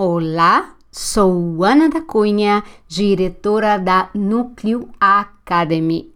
Olá, sou Ana da Cunha, diretora da Núcleo Academy.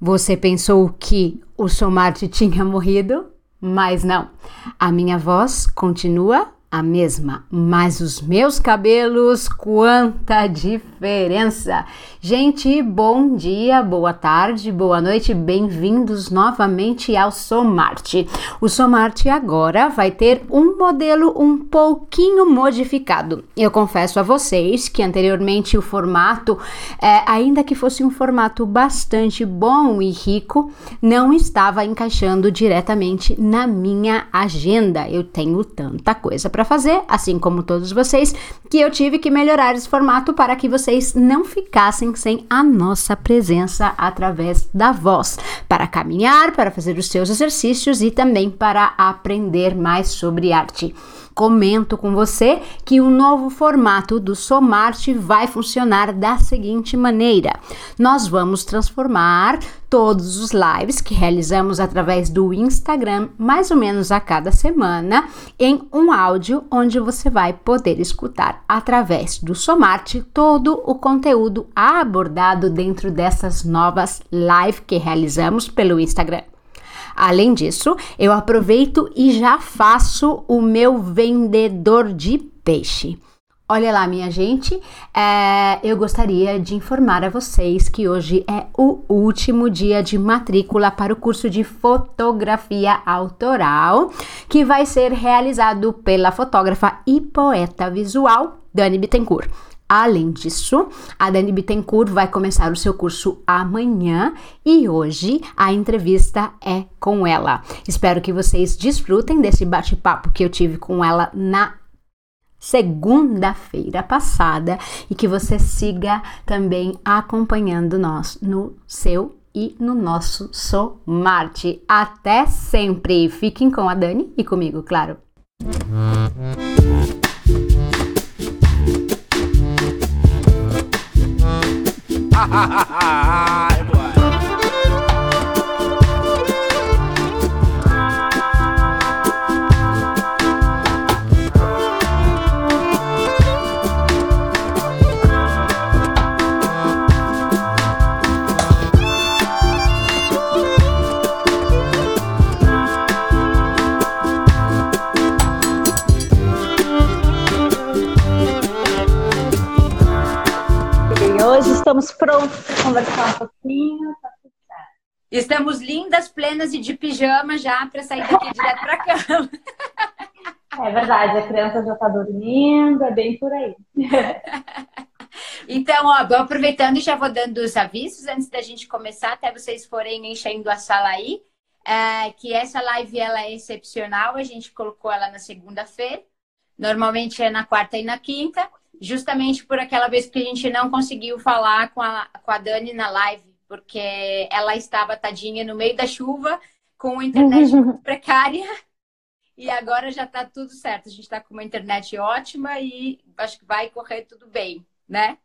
Você pensou que o Somarte tinha morrido? Mas não, a minha voz continua a mesma, mas os meus cabelos, quanta diferença! Gente, bom dia, boa tarde, boa noite, bem-vindos novamente ao Somarte. O Somarte agora vai ter um modelo um pouquinho modificado. Eu confesso a vocês que anteriormente o formato, é, ainda que fosse um formato bastante bom e rico, não estava encaixando diretamente na minha agenda. Eu tenho tanta coisa para fazer, assim como todos vocês, que eu tive que melhorar esse formato para que vocês não ficassem sem a nossa presença através da voz, para caminhar, para fazer os seus exercícios e também para aprender mais sobre arte comento com você que o novo formato do Somarte vai funcionar da seguinte maneira: nós vamos transformar todos os lives que realizamos através do Instagram, mais ou menos a cada semana, em um áudio onde você vai poder escutar através do Somarte todo o conteúdo abordado dentro dessas novas lives que realizamos pelo Instagram. Além disso, eu aproveito e já faço o meu vendedor de peixe. Olha lá, minha gente, é, eu gostaria de informar a vocês que hoje é o último dia de matrícula para o curso de fotografia autoral, que vai ser realizado pela fotógrafa e poeta visual Dani Bittencourt. Além disso, a Dani Bittencourt vai começar o seu curso amanhã e hoje a entrevista é com ela. Espero que vocês desfrutem desse bate-papo que eu tive com ela na segunda-feira passada e que você siga também acompanhando nós no seu e no nosso Somarte. Até sempre! Fiquem com a Dani e comigo, claro. 哈哈哈 para conversar um pouquinho, tá tudo certo. Estamos lindas, plenas e de pijama já para sair daqui direto para cama. É verdade, a criança já está dormindo, é bem por aí. Então, ó, vou aproveitando e já vou dando os avisos antes da gente começar, até vocês forem enchendo a sala aí. É, que essa live ela é excepcional, a gente colocou ela na segunda-feira. Normalmente é na quarta e na quinta justamente por aquela vez que a gente não conseguiu falar com a, com a Dani na live, porque ela estava tadinha no meio da chuva, com a internet precária, e agora já está tudo certo. A gente está com uma internet ótima e acho que vai correr tudo bem, né?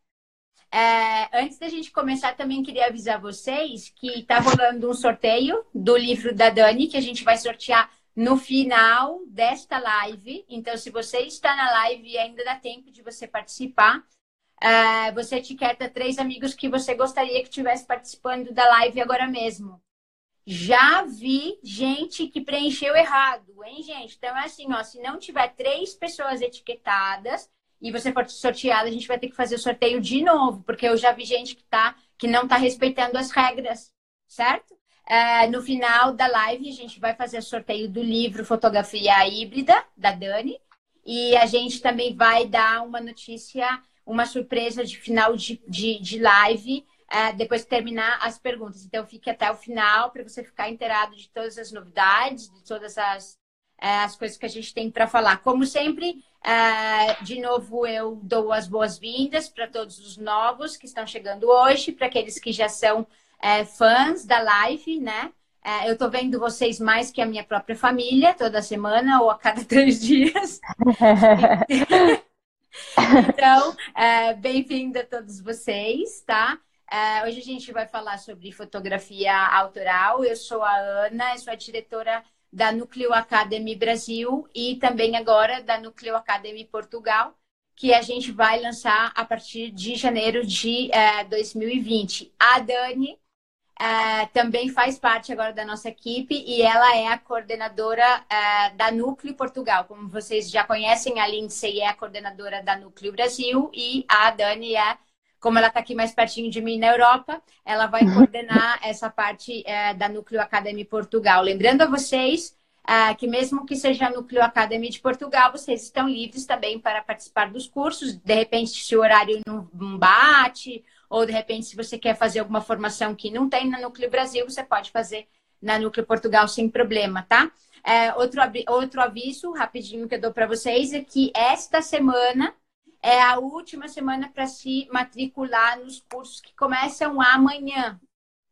É, antes da gente começar, também queria avisar vocês que está rolando um sorteio do livro da Dani, que a gente vai sortear no final desta live. Então, se você está na live e ainda dá tempo de você participar, uh, você etiqueta três amigos que você gostaria que estivesse participando da live agora mesmo. Já vi gente que preencheu errado, hein, gente? Então é assim, ó, se não tiver três pessoas etiquetadas e você for sorteada, a gente vai ter que fazer o sorteio de novo, porque eu já vi gente que tá que não tá respeitando as regras, certo? Uh, no final da live, a gente vai fazer sorteio do livro Fotografia Híbrida, da Dani. E a gente também vai dar uma notícia, uma surpresa de final de, de, de live, uh, depois que terminar as perguntas. Então, fique até o final para você ficar inteirado de todas as novidades, de todas as, uh, as coisas que a gente tem para falar. Como sempre, de novo, eu dou as boas-vindas para todos os novos que estão chegando hoje, para aqueles que já são é, fãs da live, né? É, eu tô vendo vocês mais que a minha própria família, toda semana ou a cada três dias. então, é, bem-vindo a todos vocês, tá? É, hoje a gente vai falar sobre fotografia autoral. Eu sou a Ana, sou a diretora da Núcleo Academy Brasil e também agora da Núcleo Academy Portugal, que a gente vai lançar a partir de janeiro de 2020. A Dani Uh, também faz parte agora da nossa equipe e ela é a coordenadora uh, da Núcleo Portugal. Como vocês já conhecem, a Lindsay é a coordenadora da Núcleo Brasil e a Dani é, como ela está aqui mais pertinho de mim na Europa, ela vai coordenar essa parte uh, da Núcleo Academy Portugal. Lembrando a vocês que mesmo que seja a Núcleo Academy de Portugal, vocês estão livres também para participar dos cursos. De repente, se o horário não bate ou de repente, se você quer fazer alguma formação que não tem na Núcleo Brasil, você pode fazer na Núcleo Portugal sem problema, tá? É, outro, outro aviso rapidinho que eu dou para vocês é que esta semana é a última semana para se matricular nos cursos que começam amanhã,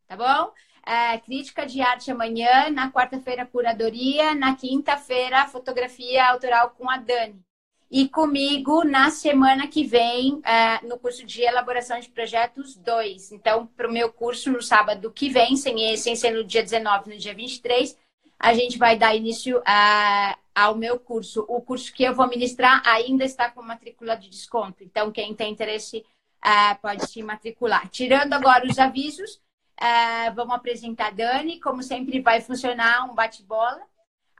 tá bom? É, crítica de arte amanhã, na quarta-feira, curadoria, na quinta-feira, fotografia autoral com a Dani e comigo na semana que vem é, no curso de elaboração de projetos 2. Então, para o meu curso no sábado que vem, sem, sem ser no dia 19, no dia 23, a gente vai dar início uh, ao meu curso. O curso que eu vou ministrar ainda está com matrícula de desconto. Então, quem tem interesse uh, pode se matricular. Tirando agora os avisos, uh, vamos apresentar a Dani. Como sempre, vai funcionar um bate-bola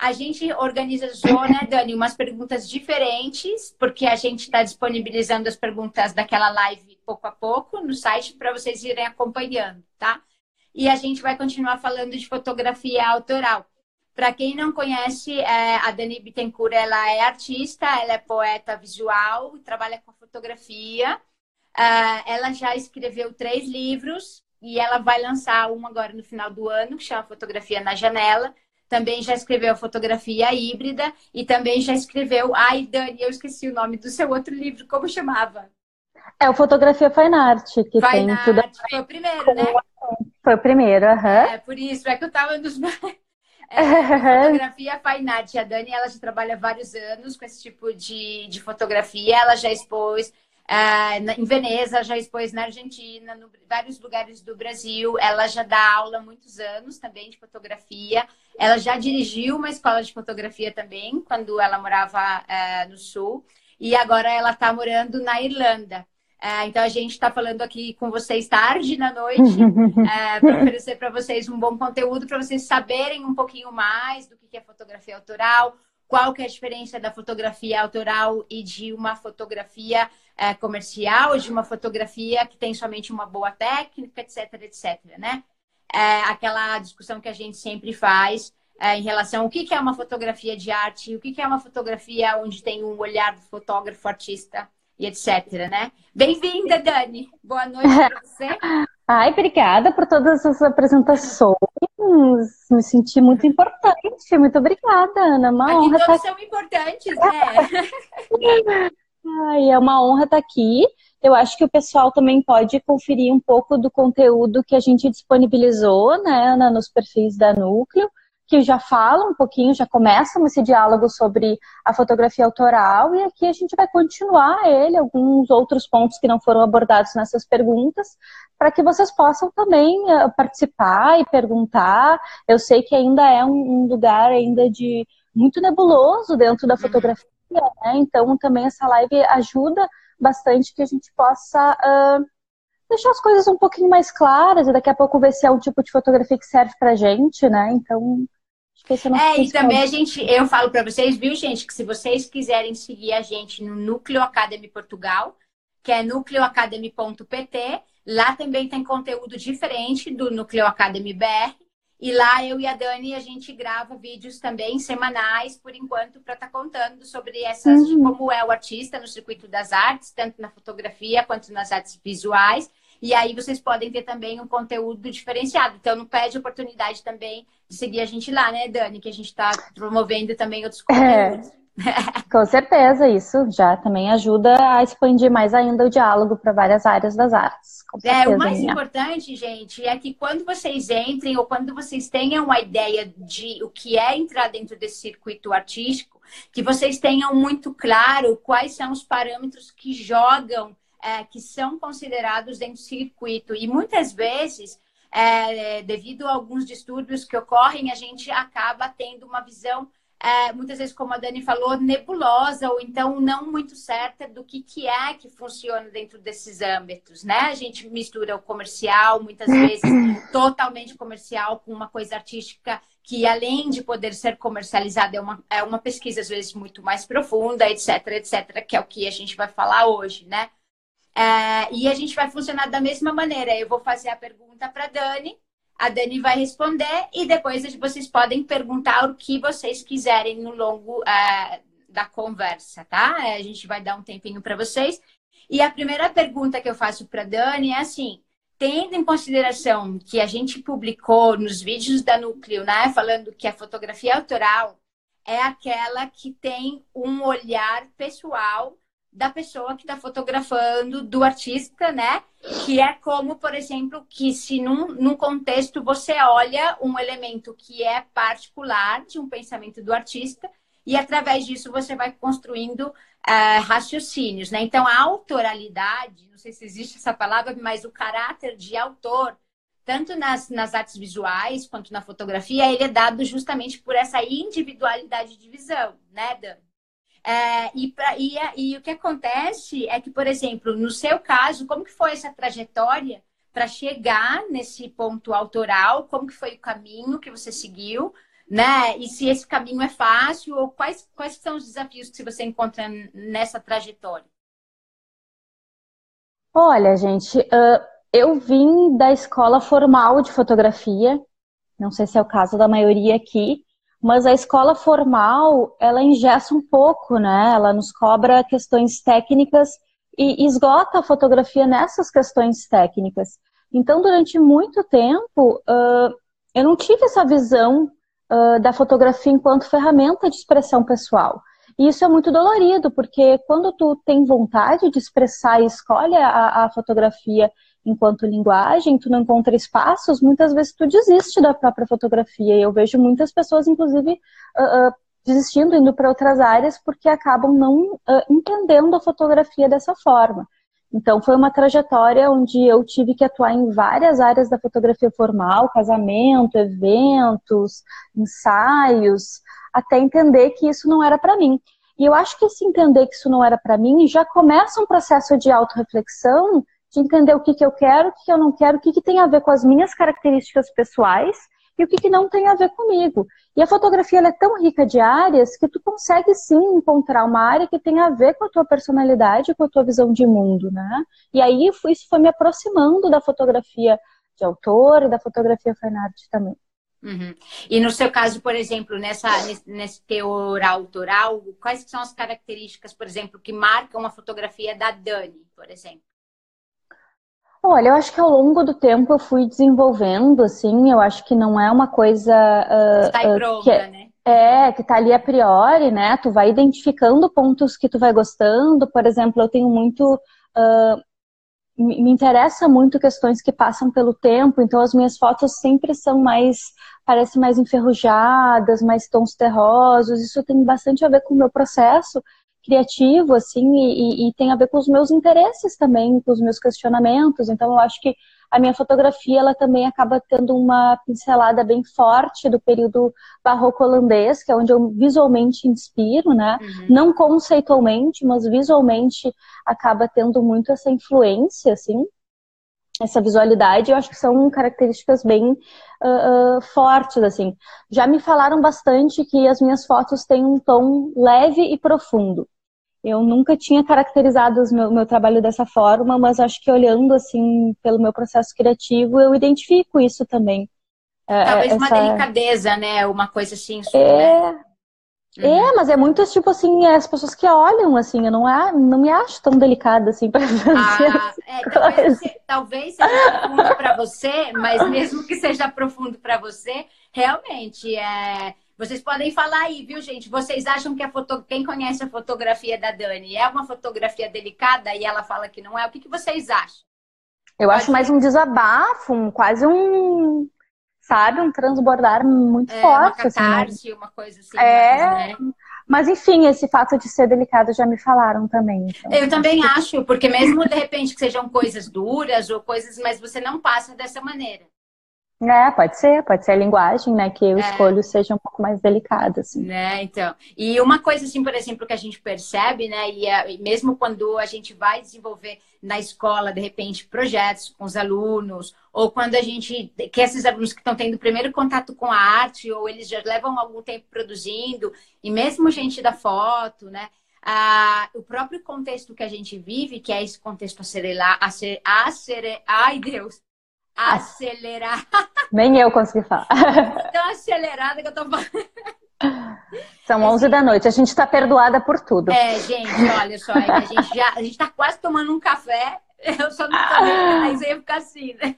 a gente organiza, né, Dani, umas perguntas diferentes, porque a gente está disponibilizando as perguntas daquela live pouco a pouco no site para vocês irem acompanhando, tá? E a gente vai continuar falando de fotografia autoral. Para quem não conhece, é, a Dani Bittencourt, ela é artista, ela é poeta visual, trabalha com fotografia. Uh, ela já escreveu três livros e ela vai lançar um agora no final do ano, que chama Fotografia na Janela também já escreveu Fotografia Híbrida e também já escreveu. Ai, Dani, eu esqueci o nome do seu outro livro, como chamava? É o Fotografia Fine Art, que Fine tem Art, tudo. Foi o primeiro, né? Foi o primeiro, aham. Uhum. É, por isso, é que eu tava nos. É, fotografia Fine Art. A Dani, ela já trabalha vários anos com esse tipo de, de fotografia. Ela já expôs Uh, em Veneza, já expôs na Argentina, em vários lugares do Brasil. Ela já dá aula há muitos anos também de fotografia. Ela já dirigiu uma escola de fotografia também, quando ela morava uh, no Sul. E agora ela está morando na Irlanda. Uh, então a gente está falando aqui com vocês tarde na noite para oferecer para vocês um bom conteúdo, para vocês saberem um pouquinho mais do que é fotografia autoral, qual que é a diferença da fotografia autoral e de uma fotografia é, comercial, de uma fotografia que tem somente uma boa técnica, etc, etc, né? É, aquela discussão que a gente sempre faz é, em relação ao que, que é uma fotografia de arte, o que, que é uma fotografia onde tem um olhar do fotógrafo, artista e etc, né? Bem-vinda, Dani! Boa noite para você! Ai, obrigada por todas as apresentações. Me senti muito importante. Muito obrigada, Ana. Uma Aqui honra todos estar... são importantes, né? Ai, é uma honra estar aqui. Eu acho que o pessoal também pode conferir um pouco do conteúdo que a gente disponibilizou, né, Ana, nos perfis da Núcleo que já fala um pouquinho, já começam esse diálogo sobre a fotografia autoral, e aqui a gente vai continuar ele, alguns outros pontos que não foram abordados nessas perguntas, para que vocês possam também uh, participar e perguntar. Eu sei que ainda é um, um lugar ainda de muito nebuloso dentro da uhum. fotografia, né? Então também essa live ajuda bastante que a gente possa uh, deixar as coisas um pouquinho mais claras e daqui a pouco ver se é um tipo de fotografia que serve pra gente, né? Então é, e também a gente, eu falo para vocês, viu, gente, que se vocês quiserem seguir a gente no Núcleo Academy Portugal, que é núcleoacademy.pt, lá também tem conteúdo diferente do Núcleo Academy BR. E lá eu e a Dani a gente grava vídeos também semanais, por enquanto, para estar tá contando sobre essas, uhum. como é o artista no circuito das artes, tanto na fotografia quanto nas artes visuais. E aí vocês podem ter também um conteúdo diferenciado. Então não perde oportunidade também de seguir a gente lá, né, Dani? Que a gente está promovendo também outros é. conteúdos. É. Com certeza, isso já também ajuda a expandir mais ainda o diálogo para várias áreas das artes. Certeza, é, o mais minha. importante, gente, é que quando vocês entrem ou quando vocês tenham uma ideia de o que é entrar dentro desse circuito artístico, que vocês tenham muito claro quais são os parâmetros que jogam é, que são considerados dentro do circuito. E muitas vezes é, devido a alguns distúrbios que ocorrem, a gente acaba tendo uma visão é, muitas vezes, como a Dani falou, nebulosa ou então não muito certa do que, que é que funciona dentro desses âmbitos, né? A gente mistura o comercial, muitas vezes totalmente comercial, com uma coisa artística que, além de poder ser comercializada, é uma, é uma pesquisa, às vezes, muito mais profunda, etc, etc, que é o que a gente vai falar hoje, né? É, e a gente vai funcionar da mesma maneira. Eu vou fazer a pergunta para Dani, a Dani vai responder e depois vocês podem perguntar o que vocês quiserem no longo uh, da conversa, tá? A gente vai dar um tempinho para vocês. E a primeira pergunta que eu faço para Dani é assim: tendo em consideração que a gente publicou nos vídeos da Núcleo, né, falando que a fotografia autoral é aquela que tem um olhar pessoal da pessoa que está fotografando, do artista, né? Que é como, por exemplo, que se num, num contexto você olha um elemento que é particular de um pensamento do artista e através disso você vai construindo uh, raciocínios, né? Então a autoralidade, não sei se existe essa palavra, mas o caráter de autor, tanto nas, nas artes visuais quanto na fotografia, ele é dado justamente por essa individualidade de visão, né, Dan? É, e, pra, e, e, o que acontece é que, por exemplo, no seu caso, como que foi essa trajetória para chegar nesse ponto autoral? Como que foi o caminho que você seguiu? Né? E se esse caminho é fácil ou quais, quais são os desafios que você encontra nessa trajetória? Olha, gente, uh, eu vim da escola formal de fotografia, não sei se é o caso da maioria aqui, mas a escola formal, ela engessa um pouco, né? Ela nos cobra questões técnicas e esgota a fotografia nessas questões técnicas. Então, durante muito tempo, uh, eu não tive essa visão uh, da fotografia enquanto ferramenta de expressão pessoal. E isso é muito dolorido, porque quando tu tem vontade de expressar e escolhe a, a fotografia enquanto linguagem, tu não encontra espaços, muitas vezes tu desiste da própria fotografia. E eu vejo muitas pessoas, inclusive, uh, uh, desistindo, indo para outras áreas, porque acabam não uh, entendendo a fotografia dessa forma. Então, foi uma trajetória onde eu tive que atuar em várias áreas da fotografia formal, casamento, eventos, ensaios, até entender que isso não era para mim. E eu acho que esse entender que isso não era para mim já começa um processo de autorreflexão de entender o que, que eu quero, o que, que eu não quero, o que, que tem a ver com as minhas características pessoais e o que, que não tem a ver comigo. E a fotografia é tão rica de áreas que tu consegue sim encontrar uma área que tem a ver com a tua personalidade, com a tua visão de mundo, né? E aí isso foi me aproximando da fotografia de autor e da fotografia fine art também. Uhum. E no seu caso, por exemplo, nessa, nesse, teor autoral, quais são as características, por exemplo, que marcam a fotografia da Dani, por exemplo? Olha, eu acho que ao longo do tempo eu fui desenvolvendo, assim, eu acho que não é uma coisa. Uh, Está uh, pronta, que é, né? É, que tá ali a priori, né? Tu vai identificando pontos que tu vai gostando. Por exemplo, eu tenho muito. Uh, me interessa muito questões que passam pelo tempo, então as minhas fotos sempre são mais, parecem mais enferrujadas, mais tons terrosos. Isso tem bastante a ver com o meu processo criativo, assim, e, e, tem a ver com os meus interesses também, com os meus questionamentos. Então, eu acho que a minha fotografia, ela também acaba tendo uma pincelada bem forte do período barroco holandês, que é onde eu visualmente inspiro, né? Uhum. Não conceitualmente, mas visualmente acaba tendo muito essa influência, assim essa visualidade, eu acho que são características bem uh, uh, fortes, assim. Já me falaram bastante que as minhas fotos têm um tom leve e profundo. Eu nunca tinha caracterizado o meu, meu trabalho dessa forma, mas acho que olhando assim pelo meu processo criativo, eu identifico isso também. É, Talvez essa... uma delicadeza, né? Uma coisa assim. É, né? É, uhum. É, mas é muito tipo assim, é as pessoas que olham, assim, eu não, não me acho tão delicada assim para fazer. Ah, é, talvez, talvez seja profundo para você, mas mesmo que seja profundo para você, realmente é. Vocês podem falar aí, viu, gente? Vocês acham que a foto... quem conhece a fotografia da Dani é uma fotografia delicada e ela fala que não é? O que, que vocês acham? Eu Pode acho mais um desabafo, um, quase um sabe? Um transbordar muito é, forte. Uma catarse, assim, uma coisa assim. É, mais, né? Mas enfim, esse fato de ser delicado já me falaram também. Então, eu também acho, porque mesmo de repente que sejam coisas duras ou coisas, mas você não passa dessa maneira. É, pode ser, pode ser a linguagem, né? Que eu é. escolho seja um pouco mais delicada, assim. Né, então. E uma coisa, assim, por exemplo, que a gente percebe, né? E, e mesmo quando a gente vai desenvolver na escola, de repente, projetos com os alunos, ou quando a gente, que esses alunos que estão tendo primeiro contato com a arte, ou eles já levam algum tempo produzindo, e mesmo gente da foto, né? Ah, o próprio contexto que a gente vive, que é esse contexto acelerar, acelerar, ai Deus, acelerar. Nem eu consegui falar. Tão acelerada que eu tô falando. São 11 da noite, a gente está perdoada por tudo. É, gente, olha só, é a gente já, a gente tá quase tomando um café, eu só não tomei, mas ia ficar assim, né?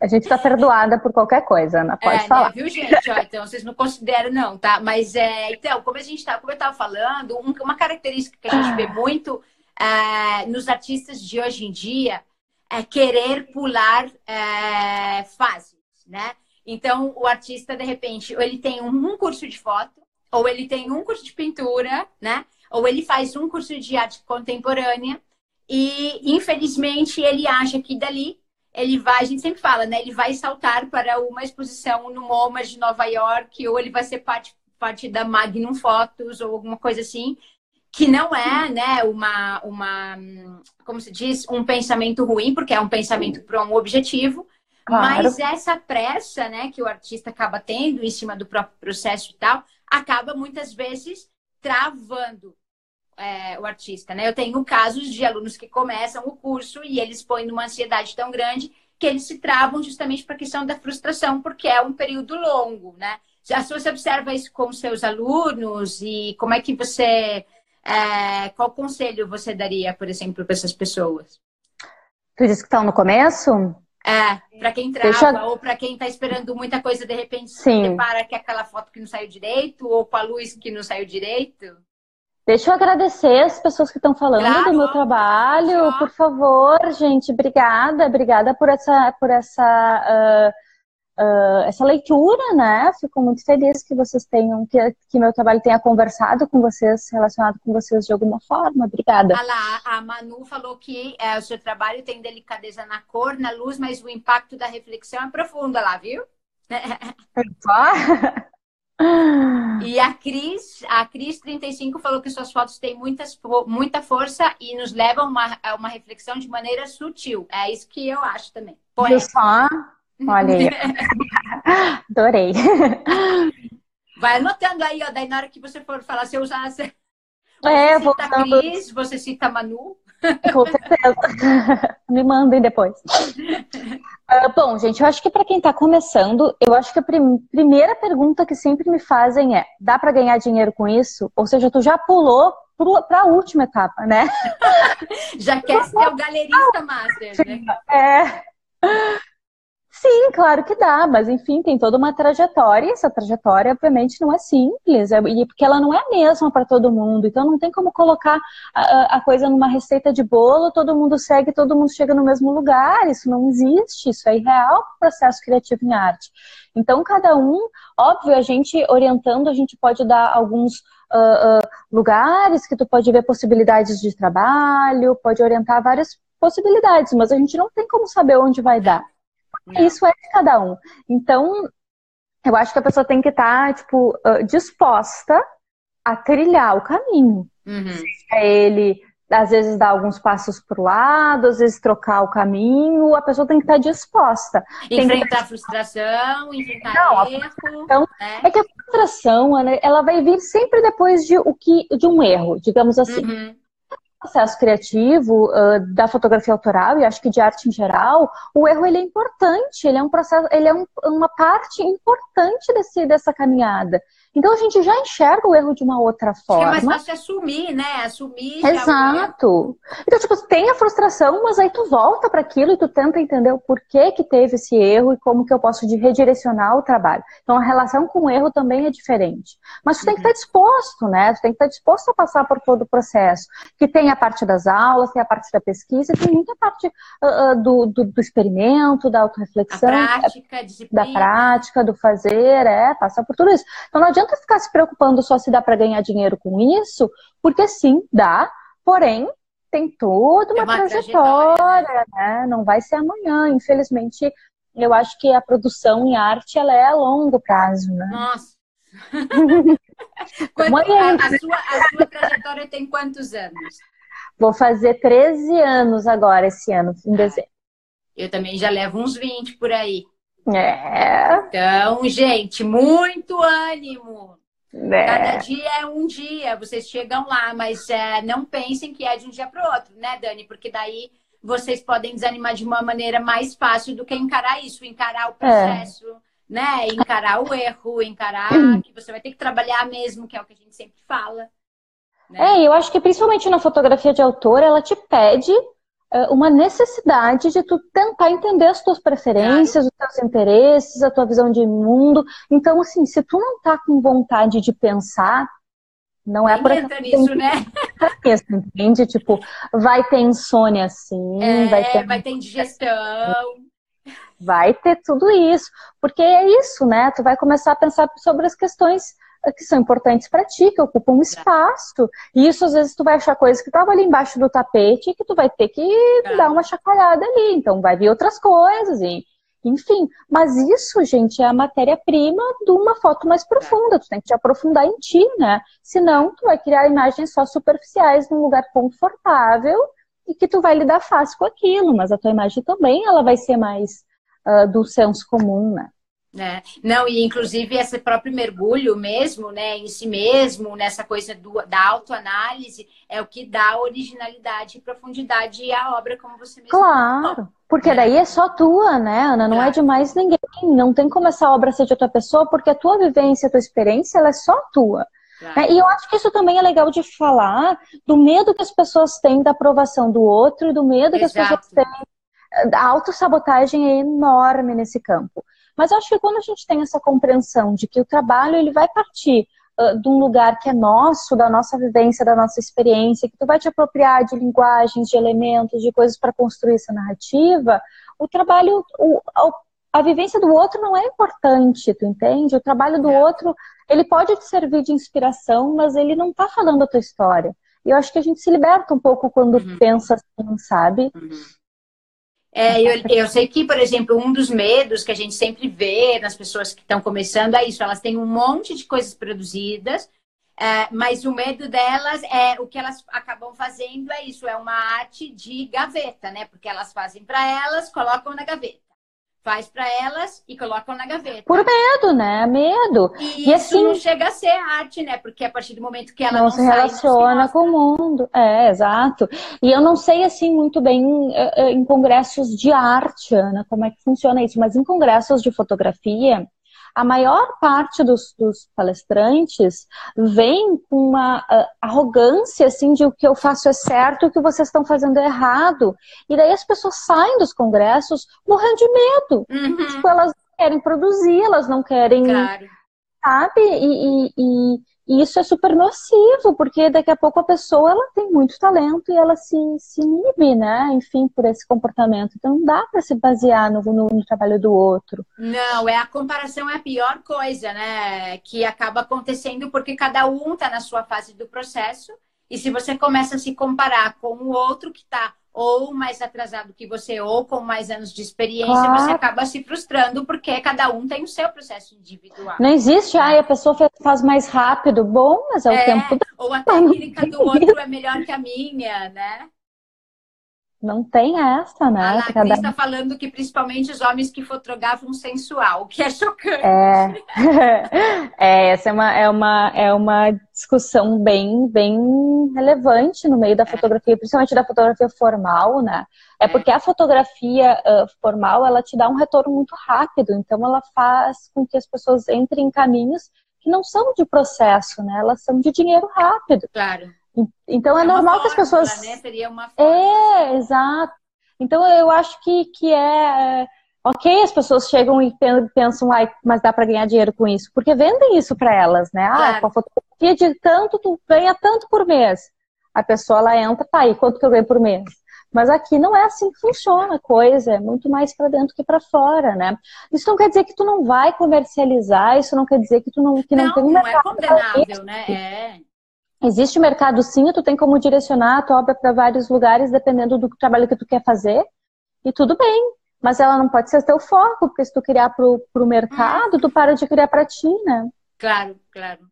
A gente está perdoada por qualquer coisa, Ana, pode é, falar. Né, viu, gente? Ó, então, vocês não consideram, não, tá? Mas, é, então, como a gente tá, como eu estava falando, um, uma característica que a gente vê muito é, nos artistas de hoje em dia é querer pular é, fases, né? Então, o artista, de repente, ou ele tem um curso de foto, ou ele tem um curso de pintura, né? Ou ele faz um curso de arte contemporânea e, infelizmente, ele acha que dali ele vai, a gente sempre fala, né? Ele vai saltar para uma exposição no MoMA de Nova York, ou ele vai ser parte, parte da Magnum Photos, ou alguma coisa assim, que não é, né, uma, uma, como se diz, um pensamento ruim, porque é um pensamento para um objetivo, Claro. Mas essa pressa, né, que o artista acaba tendo em cima do próprio processo e tal, acaba muitas vezes travando é, o artista, né? Eu tenho casos de alunos que começam o curso e eles põem numa ansiedade tão grande que eles se travam justamente para a questão da frustração, porque é um período longo, né? Já se você observa isso com seus alunos e como é que você, é, qual conselho você daria, por exemplo, para essas pessoas? Tu disse que estão no começo? É, para quem trava Deixa... ou para quem está esperando muita coisa, de repente Sim. se depara que é aquela foto que não saiu direito ou com a luz que não saiu direito. Deixa eu agradecer as pessoas que estão falando claro, do meu trabalho. Por favor, gente, obrigada, obrigada por essa, por essa uh uh, essa leitura, né? Fico muito feliz que vocês tenham, que, que meu trabalho tenha conversado com vocês, relacionado com vocês de alguma forma. Obrigada. Ah lá, a Manu falou que é, o seu trabalho tem delicadeza na cor, na luz, mas o impacto da reflexão é profundo lá, viu? E a Cris, a Cris 35 falou que suas fotos têm muitas, muita força e nos levam a uma, a uma reflexão de maneira sutil. É isso que eu acho também. Só? Olha aí. Adorei. Vai anotando aí, ó. Daí na hora que você for falar, você usa. Você é, cita a Cris, você cita Manu. Com certeza. Me mandem depois. Uh, bom, gente, eu acho que para quem está começando, eu acho que a prim primeira pergunta que sempre me fazem é: dá para ganhar dinheiro com isso? Ou seja, tu já pulou para a última etapa, né? já quer ser o galerista master, né? É. Sim, claro que dá, mas enfim, tem toda uma trajetória, e essa trajetória, obviamente, não é simples, é, e porque ela não é a mesma para todo mundo, então não tem como colocar a, a, coisa numa receita de bolo, todo mundo segue, todo mundo chega no mesmo lugar, isso não existe, isso é irreal para o processo criativo em arte. Então, cada um, óbvio, a gente orientando, a gente pode dar alguns uh, uh, lugares que tu pode ver possibilidades de trabalho, pode orientar várias possibilidades, mas a gente não tem como saber onde vai dar. Não. Isso é de cada um. Então, eu acho que a pessoa tem que estar, tá, tipo, disposta a trilhar o caminho. Uhum. Seja ele, às vezes, dar alguns passos para o lado, às vezes trocar o caminho, a pessoa tem que estar tá disposta. Enfrentar a frustração, enfrentar Não, erro. Né? É que a frustração, ela vai vir sempre depois de, o que, de um erro, digamos assim. Uhum processo criativo uh, da fotografia autoral e acho que de arte em geral, o erro ele é importante, ele é um processo, ele é um, uma parte importante desse, dessa caminhada. Então a gente já enxerga o erro de uma outra forma. É mais fácil assumir, né? Assumir. Exato. Então, tipo, tem a frustração, mas aí tu volta para aquilo e tu tenta entender o porquê que teve esse erro e como que eu posso redirecionar o trabalho. Então a relação com o erro também é diferente. Mas tu uhum. tem que estar disposto, né? Tu tem que estar disposto a passar por todo o processo. Que tem a parte das aulas, tem a parte da pesquisa, tem muita parte uh, do, do, do, experimento, da autorreflexão. Da prática, disciplina. Da prática, do fazer, é, passar por tudo isso. Então não adianta adianta ficar se preocupando só se dá para ganhar dinheiro com isso, porque sim, dá, porém tem toda uma, uma trajetória, trajetória, né? Não vai ser amanhã, infelizmente. eu acho que a produção em arte ela é a longo prazo, né? Nossa. Quanto, a, a, sua, a sua trajetória tem quantos anos? Vou fazer 13 anos agora, esse ano, em dezembro. Eu também já levo uns 20 por aí. É. Então, gente, muito ânimo. É. Cada dia é um dia, vocês chegam lá, mas é, não pensem que é de um dia para o outro, né, Dani? Porque daí vocês podem desanimar de uma maneira mais fácil do que encarar isso, encarar o é. processo, é. né? Encarar o erro, encarar que você vai ter que trabalhar mesmo, que é o que a gente sempre fala. Né? É, eu acho que principalmente na fotografia de autor, ela te pede uma necessidade de tu tentar entender as tuas preferências, os teus interesses, a tua visão de mundo. Então, assim, se tu não tá com vontade de pensar, não é por entra nisso, né? Isso, entende? Tipo, vai ter insônia sim, é, vai ter vai ter indigestão. Vai ter tudo isso, porque é isso, né? Tu vai começar a pensar sobre as questões que são importantes para ti, que ocupam um espaço. E isso às vezes tu vai achar coisas que estavam ali embaixo do tapete e que tu vai ter que dar uma chacoalhada ali. Então vai vir outras coisas e enfim, mas isso, gente, é a matéria-prima de uma foto mais profunda. Tu tem que te aprofundar em ti, né? Senão, tu vai criar imagens só superficiais num lugar confortável e que tu vai lidar fácil com aquilo. Mas a tua imagem também, ela vai ser mais uh, do senso comum, né? É. Não, e inclusive esse próprio mergulho mesmo, né, em si mesmo, nessa coisa do, da autoanálise, é o que dá originalidade e profundidade à obra, como você mesmo Claro, falou, porque né? daí é só tua, né, Ana? Não é claro. é de mais ninguém. Não tem como essa obra ser de outra pessoa, porque a tua vivência, a tua experiência, ela é só tua. Claro. Né? E eu acho que isso também é legal de falar do medo que as pessoas têm da aprovação do outro do medo Exato. que as pessoas têm. A autossabotagem é enorme nesse campo. Mas eu acho que quando a gente tem essa compreensão de que o trabalho ele vai partir uh, de um lugar que é nosso, da nossa vivência, da nossa experiência, que tu vai te apropriar de linguagens, de elementos, de coisas para construir essa narrativa, o trabalho, o, a, vivência do outro não é importante, tu entende? O trabalho do é. outro, ele pode te servir de inspiração, mas ele não está falando a tua história. E eu acho que a gente se liberta um pouco quando uhum. pensa assim, sabe? Uhum. É, eu, eu, sei que, por exemplo, um dos medos que a gente sempre vê nas pessoas que estão começando é isso: elas têm um monte de coisas produzidas, é, mas o medo delas é o que elas acabam fazendo é isso: é uma arte de gaveta, né? Porque elas fazem para elas, colocam na gaveta faz para elas e colocam na gaveta. Por medo, né? Medo. E, e assim não chega a ser arte, né? Porque a partir do momento que ela não, não se relaciona com o mundo. É, exato. E eu não sei assim muito bem eh, eh, em congressos de arte, Ana, como é que funciona isso, mas em congressos de fotografia, a maior parte dos, dos palestrantes vem com uma uh, arrogância, assim, de o que eu faço é certo, o que vocês estão fazendo é errado. E daí as pessoas saem dos congressos morrendo de medo. Uhum. Tipo, elas querem produzir, elas não querem... Claro. Sabe? E, e, e e isso é super nocivo, porque daqui a pouco a pessoa ela tem muito talento e ela se, se inibe, né? Enfim, por esse comportamento. Então não dá para se basear no, no, no, trabalho do outro. Não, é a comparação é a pior coisa, né? Que acaba acontecendo porque cada um está na sua fase do processo. E se você começa a se comparar com o outro que está ou mais atrasado que você, ou com mais anos de experiência, claro. você acaba se frustrando, porque cada um tem o seu processo individual. Não existe, ah, a pessoa faz mais rápido, bom, mas é o é, tempo. Ou a técnica do outro é melhor que a minha, né? Não tem essa, né? A Cada... está falando que principalmente os homens que fotografam sensual, o que é chocante. É, é essa é uma, é, uma, é uma discussão bem, bem relevante no meio da é. fotografia, principalmente da fotografia formal, né? É, é. porque a fotografia uh, formal, ela te dá um retorno muito rápido, então ela faz com que as pessoas entrem em caminhos que não são de processo, né? Elas são de dinheiro rápido. Claro. Então é, é normal que as pessoas. Né? Seria uma É, exato. Então eu acho que, que é, é. Ok, as pessoas chegam e pensam, ai, mas dá para ganhar dinheiro com isso, porque vendem isso para elas, né? Ah, claro. Ah, com a fotografia de tanto, tu ganha tanto por mês. A pessoa ela entra, tá, e quanto que eu ganho por mês? Mas aqui não é assim que funciona a coisa, é muito mais para dentro que para fora, né? Isso não quer dizer que tu não vai comercializar, isso não quer dizer que tu não que não, não tem um mercado. Não é condenável, né? É. Existe mercado sim, tu tem como direcionar a tua obra para vários lugares, dependendo do trabalho que tu quer fazer. E tudo bem. mas ela não pode ser teu foco, porque se tu criar pro, pro mercado, tu para de criar para ti, né? Claro, claro.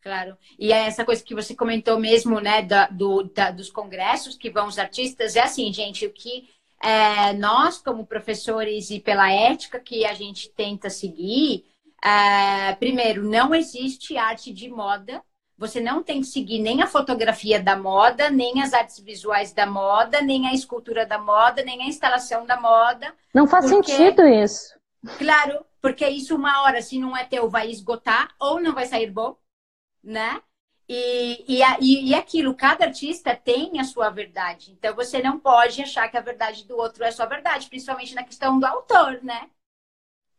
Claro. E é essa coisa que você comentou mesmo, né, da, do, da, dos congressos que vão os artistas, é assim, gente, o que é, nós, como professores e pela ética que a gente tenta seguir, é, primeiro, não existe arte de moda. Você não tem que seguir nem a fotografia da moda, nem as artes visuais da moda, nem a escultura da moda, nem a instalação da moda. Não faz porque, sentido isso. Claro, porque isso uma hora, se não é teu, vai esgotar ou não vai sair bom, né? E, e, e aquilo, cada artista tem a sua verdade. Então você não pode achar que a verdade do outro é sua verdade, principalmente na questão do autor, né?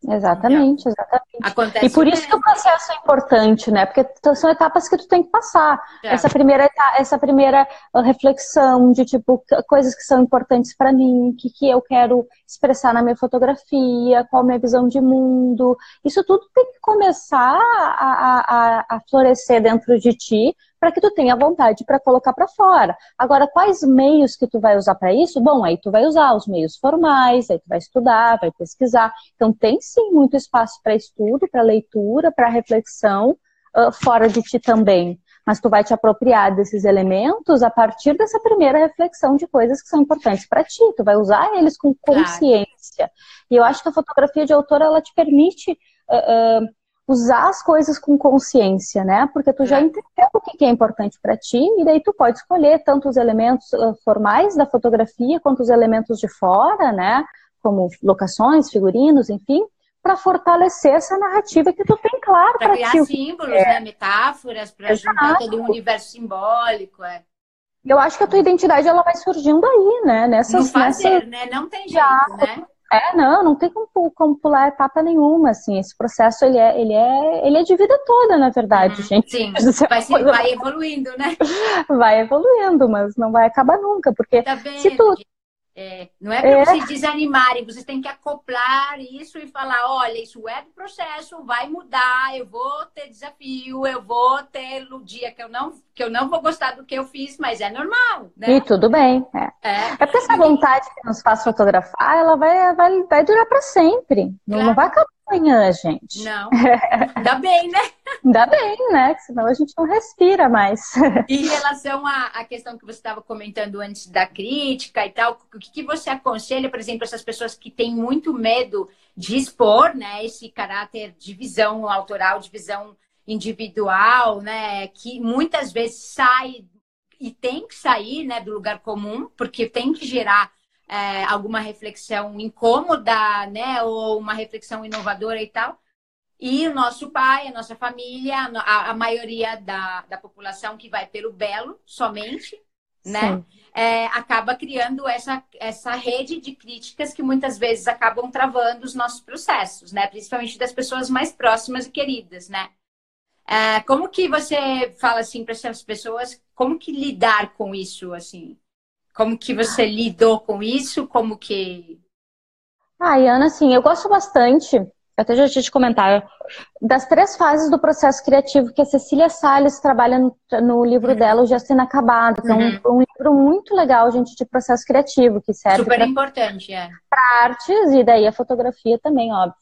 Exatamente, exatamente. Acontece e por isso que o processo é importante, né? Porque são etapas que tu tem que passar. É. Essa primeira essa primeira uh, reflexão de tipo coisas que são importantes para mim, o que, que eu quero expressar na minha fotografia, qual a minha visão de mundo. Isso tudo tem que começar a, a, a florescer dentro de ti para que tu tenha vontade para colocar para fora. Agora, quais meios que tu vai usar para isso? Bom, aí tu vai usar os meios formais, aí tu vai estudar, vai pesquisar. Então, tem sim muito espaço para estudo, para leitura, para reflexão, uh, fora de ti também. Mas tu vai te apropriar desses elementos a partir dessa primeira reflexão de coisas que são importantes para ti. Tu vai usar eles com consciência. Claro. E eu acho que a fotografia de autor, ela te permite... Uh, uh, usar as coisas com consciência, né? Porque tu já é. entendeu o que é importante para ti e daí tu pode escolher tanto os elementos uh, formais da fotografia quanto os elementos de fora, né? Como locações, figurinos, enfim, para fortalecer essa narrativa que tu tem claro para criar ti. símbolos, é. né? Metáforas, para juntar todo um universo simbólico, é. Eu acho que a tua identidade ela vai surgindo aí, né? Nessas, no fazer, nessas... né? Não tem jeito, né? É, não, não tem como, como, pular etapa nenhuma, assim, esse processo, ele é, ele é, ele é de vida toda, na verdade, uhum, gente. Sim, vai, se, vai evoluindo, né? Vai evoluindo, mas não vai acabar nunca, porque tá se tu... É, não é para é. vocês desanimarem, vocês têm que acoplar isso e falar: olha, isso é do processo, vai mudar, eu vou ter desafio, eu vou ter o dia que eu não, que eu não vou gostar do que eu fiz, mas é normal. Né? E tudo bem. É, é. é porque essa vontade que nos faz fotografar, ela vai, vai, vai durar para sempre. Claro. Não vai acabar amanhã, gente. Não. Ainda bem, né? Ainda bem, né? Senão a gente não respira mais. Em relação à, à questão que você estava comentando antes da crítica e tal, o que, que você aconselha, por exemplo, essas pessoas que têm muito medo de expor, né, esse caráter de visão autoral, de visão individual, né, que muitas vezes sai e tem que sair, né, do lugar comum, porque tem que gerar é, alguma reflexão incômoda, né, ou uma reflexão inovadora e tal. E o nosso pai, a nossa família, a, a maioria da, da população que vai pelo belo somente, né, é, acaba criando essa, essa rede de críticas que muitas vezes acabam travando os nossos processos, né, principalmente das pessoas mais próximas e queridas, né. É, como que você fala assim para essas pessoas, como que lidar com isso, assim? Como que você lidou com isso? Como que. Ah, Ana, assim, eu gosto bastante, até já tinha te comentar, das três fases do processo criativo que a Cecília Salles trabalha no, no livro uhum. dela, O Gesto Inacabado, que uhum. é um, um, livro muito legal, gente, de processo criativo, que serve Super pra, importante, é. Para artes e daí a fotografia também, óbvio.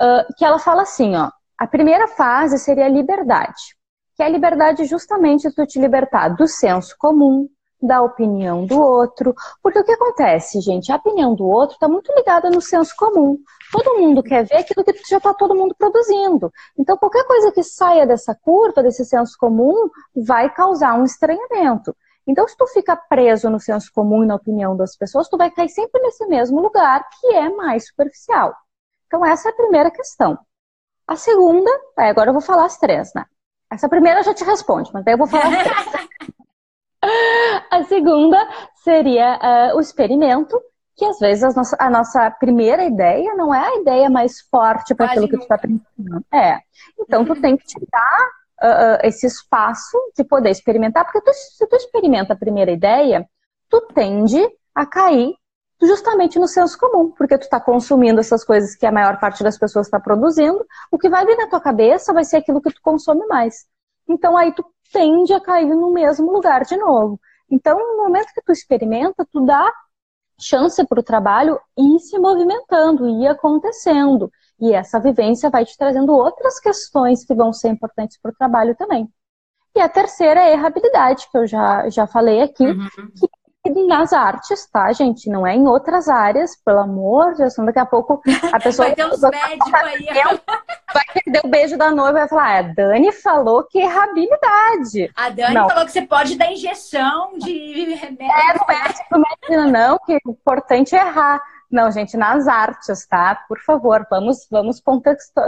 Uh, que ela fala assim, ó, a primeira fase seria a liberdade, que é a liberdade justamente de tu te libertar do senso comum, da opinião do outro. Porque o que acontece, gente? A opinião do outro está muito ligada no senso comum. Todo mundo quer ver aquilo que já está todo mundo produzindo. Então, qualquer coisa que saia dessa curva, desse senso comum, vai causar um estranhamento. Então, se tu fica preso no senso comum e na opinião das pessoas, tu vai cair sempre nesse mesmo lugar, que é mais superficial. Então, essa é a primeira questão. A segunda, é, agora eu vou falar as três, né? Essa primeira já te responde, mas daí eu vou falar as três. A segunda seria uh, o experimento, que às vezes a nossa, a nossa, primeira ideia não é a ideia mais forte para aquilo que tu está pensando. É. Então, tu uhum. tem que te dar uh, esse espaço de poder experimentar, porque tu, se tu experimenta a primeira ideia, tu tende a cair justamente no senso comum, porque tu está consumindo essas coisas que a maior parte das pessoas está produzindo, o que vai vir na tua cabeça vai ser aquilo que tu consome mais. Então aí tu tende a cair no mesmo lugar de novo. Então, no momento que tu experimenta, tu dá chance para o trabalho ir se movimentando, ir acontecendo. E essa vivência vai te trazendo outras questões que vão ser importantes para o trabalho também. E a terceira é a errabilidade, que eu já, já falei aqui, uhum. que nas artes, tá, gente? Não é em outras áreas, pelo amor de Deus. Daqui a pouco a pessoa. Vai ter uns médicos aí. Vai perder o beijo da noiva e vai falar: ah, a Dani falou que é habilidade. A Dani não. falou que você pode dar injeção de remédio. É, não é medicina, não, que o importante é errar. Não, gente, nas artes, tá? Por favor, vamos, vamos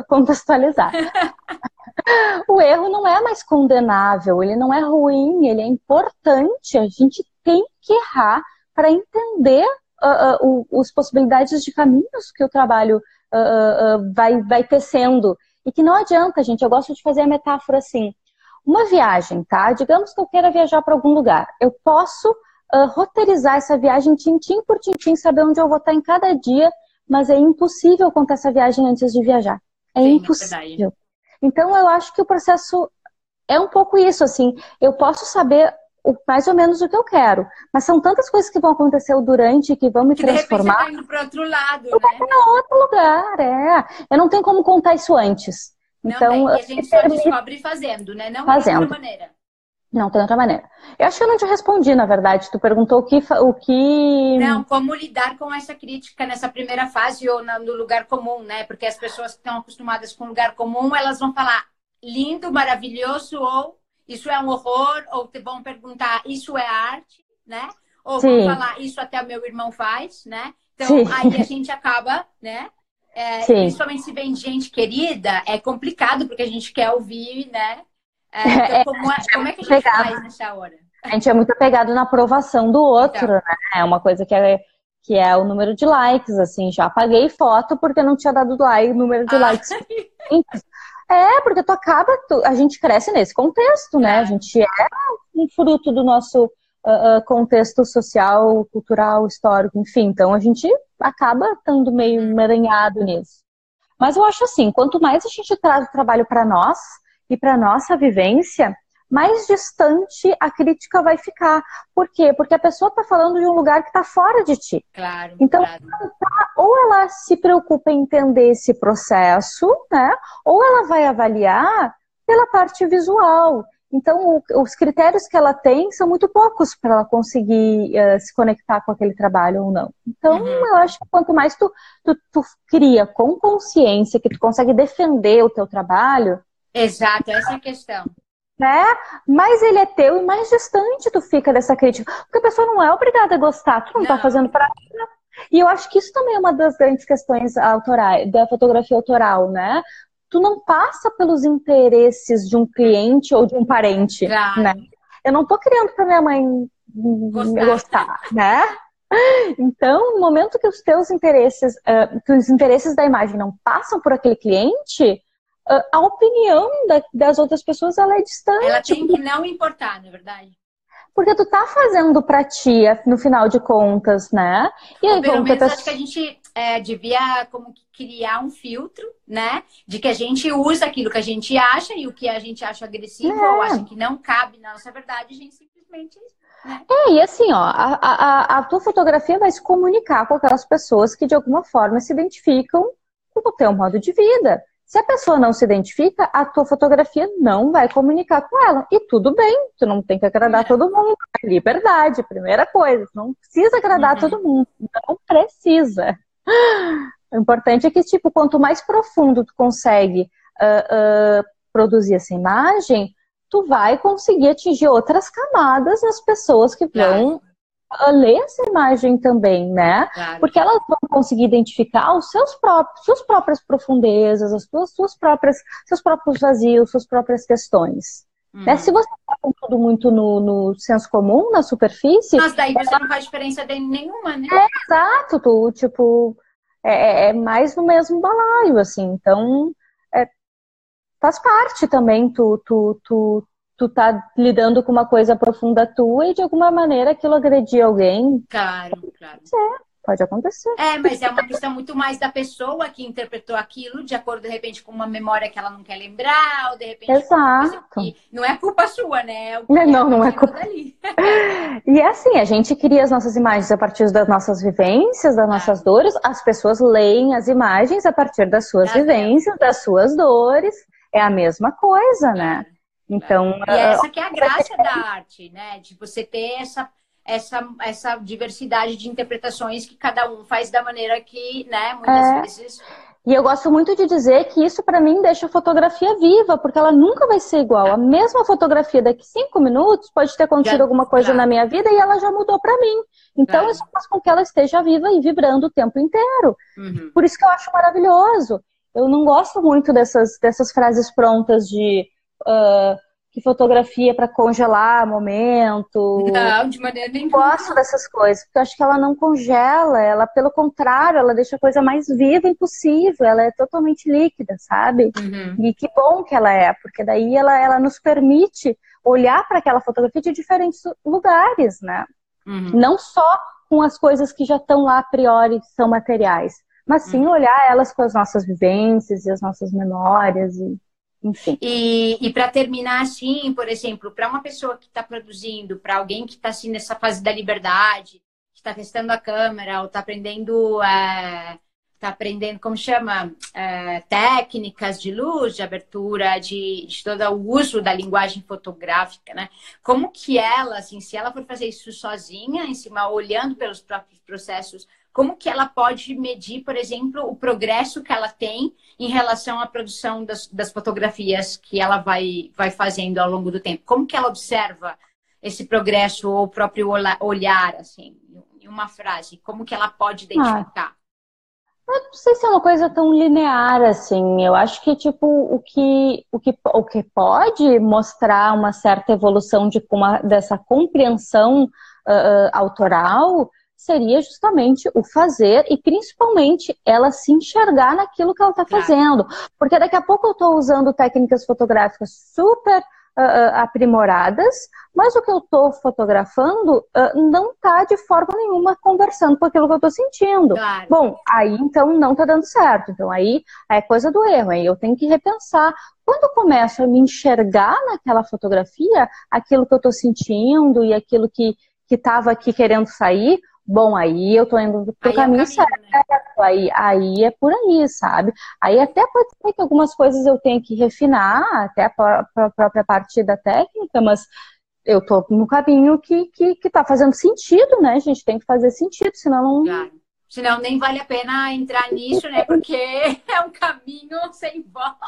contextualizar. o erro não é mais condenável, ele não é ruim, ele é importante. A gente tem que errar para entender uh, uh, os possibilidades de caminhos que o trabalho uh, vai, vai tecendo. E que não adianta, gente. Eu gosto de fazer a metáfora assim. Uma viagem, tá? Digamos que eu queira viajar para algum lugar. Eu posso roteirizar essa viagem tintim por tintim, saber onde eu vou estar em cada dia, mas é impossível contar essa viagem antes de viajar. É Sim, é impossível. É então eu acho que o processo é um pouco isso, assim. Eu posso saber mais ou menos o que eu quero. Mas são tantas coisas que vão acontecer durante que vão me que transformar. De indo para outro lado, né? Para outro lugar, é. Eu não tenho como contar isso antes. Não então, tem. E a gente só descobre fazendo, né? Não fazendo. de outra maneira. Não tem outra maneira. Eu acho que eu não te respondi, na verdade. Tu perguntou o que, o que. Não, como lidar com essa crítica nessa primeira fase ou no lugar comum, né? Porque as pessoas que estão acostumadas com lugar comum, elas vão falar lindo, maravilhoso ou isso é um horror, ou te vão perguntar, isso é arte, né? Ou Sim. vão falar, isso até o meu irmão faz, né? Então, Sim. aí a gente acaba, né? É, principalmente se vem gente querida, é complicado, porque a gente quer ouvir, né? É, então, é, como, é, como é que a gente faz nessa hora? A gente é muito apegado na aprovação do outro, então. né? É uma coisa que é, que é o número de likes, assim. Já apaguei foto porque não tinha dado like, número de ah. likes. É, porque tu acaba, tu, a gente cresce nesse contexto, né? A gente é um fruto do nosso uh, uh, contexto social, cultural, histórico, enfim. Então a gente acaba estando meio emaranhado nisso. Mas eu acho assim, quanto mais a gente traz o trabalho para nós e para nossa vivência, mais distante a crítica vai ficar. Por quê? Porque a pessoa está falando de um lugar que está fora de ti. Claro. Então, claro. Tá, ou ela se preocupa em entender esse processo, né? Ou ela vai avaliar pela parte visual. Então, o, os critérios que ela tem são muito poucos para ela conseguir uh, se conectar com aquele trabalho ou não. Então, uhum. eu acho que quanto mais tu, tu, tu cria com consciência que tu consegue defender o teu trabalho, Exato, essa é a questão né? Mais ele é teu e mais distante tu fica dessa crítica. Porque a pessoa não é obrigada a gostar, tu não, tá não. tá fazendo pra E eu acho que isso também é uma das grandes questões autorais, da fotografia autoral, né? Tu não passa pelos interesses de um cliente ou de um parente, claro. né? Eu não tô criando pra minha mãe gostar, gostar né? Então, no momento que os teus interesses, que os interesses da imagem não passam por aquele cliente, a opinião da, das outras pessoas ela é distante. Ela tem que não importar, na é verdade. Porque tu tá fazendo pra ti, no final de contas, né? E aí, pelo menos, acho que a gente é, devia como criar um filtro, né? De que a gente usa aquilo que a gente acha e o que a gente acha agressivo é. ou acha que não cabe na nossa verdade, a gente simplesmente né? é, e assim, ó, a, a, a tua fotografia vai se comunicar com aquelas pessoas que de alguma forma se identificam com o teu modo de vida. Se a pessoa não se identifica, a tua fotografia não vai comunicar com ela. E tudo bem, tu não tem que agradar é. todo mundo. Liberdade, primeira coisa. Não precisa agradar uhum. todo mundo. Não precisa. O importante é que, tipo, quanto mais profundo tu consegue uh, uh, produzir essa imagem, tu vai conseguir atingir outras camadas nas pessoas que vão ler essa imagem também, né? Claro. Porque elas vão conseguir identificar os seus próprios, suas próprias profundezas, as suas, suas próprias, seus próprios vazios, suas próprias questões. Hum. Né? Se você está com tudo muito no, no, senso comum, na superfície. Mas daí você ela... não faz diferença de nenhuma, né? É, exato, tu, tipo, é, é, é mais no mesmo balaio, assim. Então, é, faz parte também tu, tu, tu, tu tá lidando com uma coisa profunda tua e de alguma maneira aquilo agredir alguém. Claro, claro. Ser, pode acontecer. É, mas é uma questão muito mais da pessoa que interpretou aquilo de acordo, de repente, com uma memória que ela não quer lembrar, ou de repente. Exato. Não é culpa sua, né? É não, não é culpa. Dali. e é assim, a gente cria as nossas imagens a partir das nossas vivências, das nossas é. dores, as pessoas leem as imagens a partir das suas vivências, das suas dores. É a mesma coisa, né? Então, e é essa que é a graça da arte, né? De você ter essa, essa, essa diversidade de interpretações que cada um faz da maneira que, né, muitas é. vezes. E eu gosto muito de dizer que isso para mim deixa a fotografia viva, porque ela nunca vai ser igual. A mesma fotografia daqui cinco minutos pode ter acontecido já, alguma coisa claro. na minha vida e ela já mudou para mim. Então claro. isso faz com que ela esteja viva e vibrando o tempo inteiro. Uhum. Por isso que eu acho maravilhoso. Eu não gosto muito dessas, dessas frases prontas de uh, que fotografia para congelar momento. Não, de maneira nenhuma. Gosto dessas coisas, porque eu acho que ela não congela, ela, pelo contrário, ela deixa a coisa mais viva impossível, ela é totalmente líquida, sabe? Uhum. E que bom que ela é, porque daí ela, ela nos permite olhar para aquela fotografia de diferentes lugares, né? Uhum. Não só com as coisas que já estão lá a priori, são materiais, mas sim uhum. olhar elas com as nossas vivências e as nossas memórias e enfim. E, e para terminar assim, por exemplo, para uma pessoa que está produzindo, para alguém que está assim nessa fase da liberdade, que está testando a câmera ou está aprendendo é, tá aprendendo, como chama, é, técnicas de luz, de abertura, de, de todo o uso da linguagem fotográfica, né? Como que ela, assim, se ela for fazer isso sozinha, em cima, olhando pelos próprios processos como que ela pode medir, por exemplo, o progresso que ela tem em relação à produção das, das fotografias que ela vai, vai fazendo ao longo do tempo? Como que ela observa esse progresso ou o próprio olhar, assim, em uma frase? Como que ela pode identificar? Ah, eu não sei se é uma coisa tão linear assim. Eu acho que tipo o que o que, o que pode mostrar uma certa evolução de uma, dessa compreensão uh, autoral seria justamente o fazer e principalmente ela se enxergar naquilo que ela está fazendo. Porque daqui a pouco eu estou usando técnicas fotográficas super uh, aprimoradas, mas o que eu estou fotografando uh, não está de forma nenhuma conversando com aquilo que eu estou sentindo. Claro. Bom, aí então não está dando certo. Então aí é coisa do erro, aí eu tenho que repensar. Quando eu começo a me enxergar naquela fotografia, aquilo que eu estou sentindo e aquilo que que estava aqui querendo sair, bom, aí eu tô indo pro aí caminho, é caminho certo, né? aí, aí é por aí, sabe? Aí até pode ser que algumas coisas eu tenha que refinar, até a, própria parte da técnica, mas eu tô no caminho que, que, que tá fazendo sentido, né? A gente tem que fazer sentido, senão não... Claro. Senão nem vale a pena entrar nisso, né? Porque é um caminho sem volta.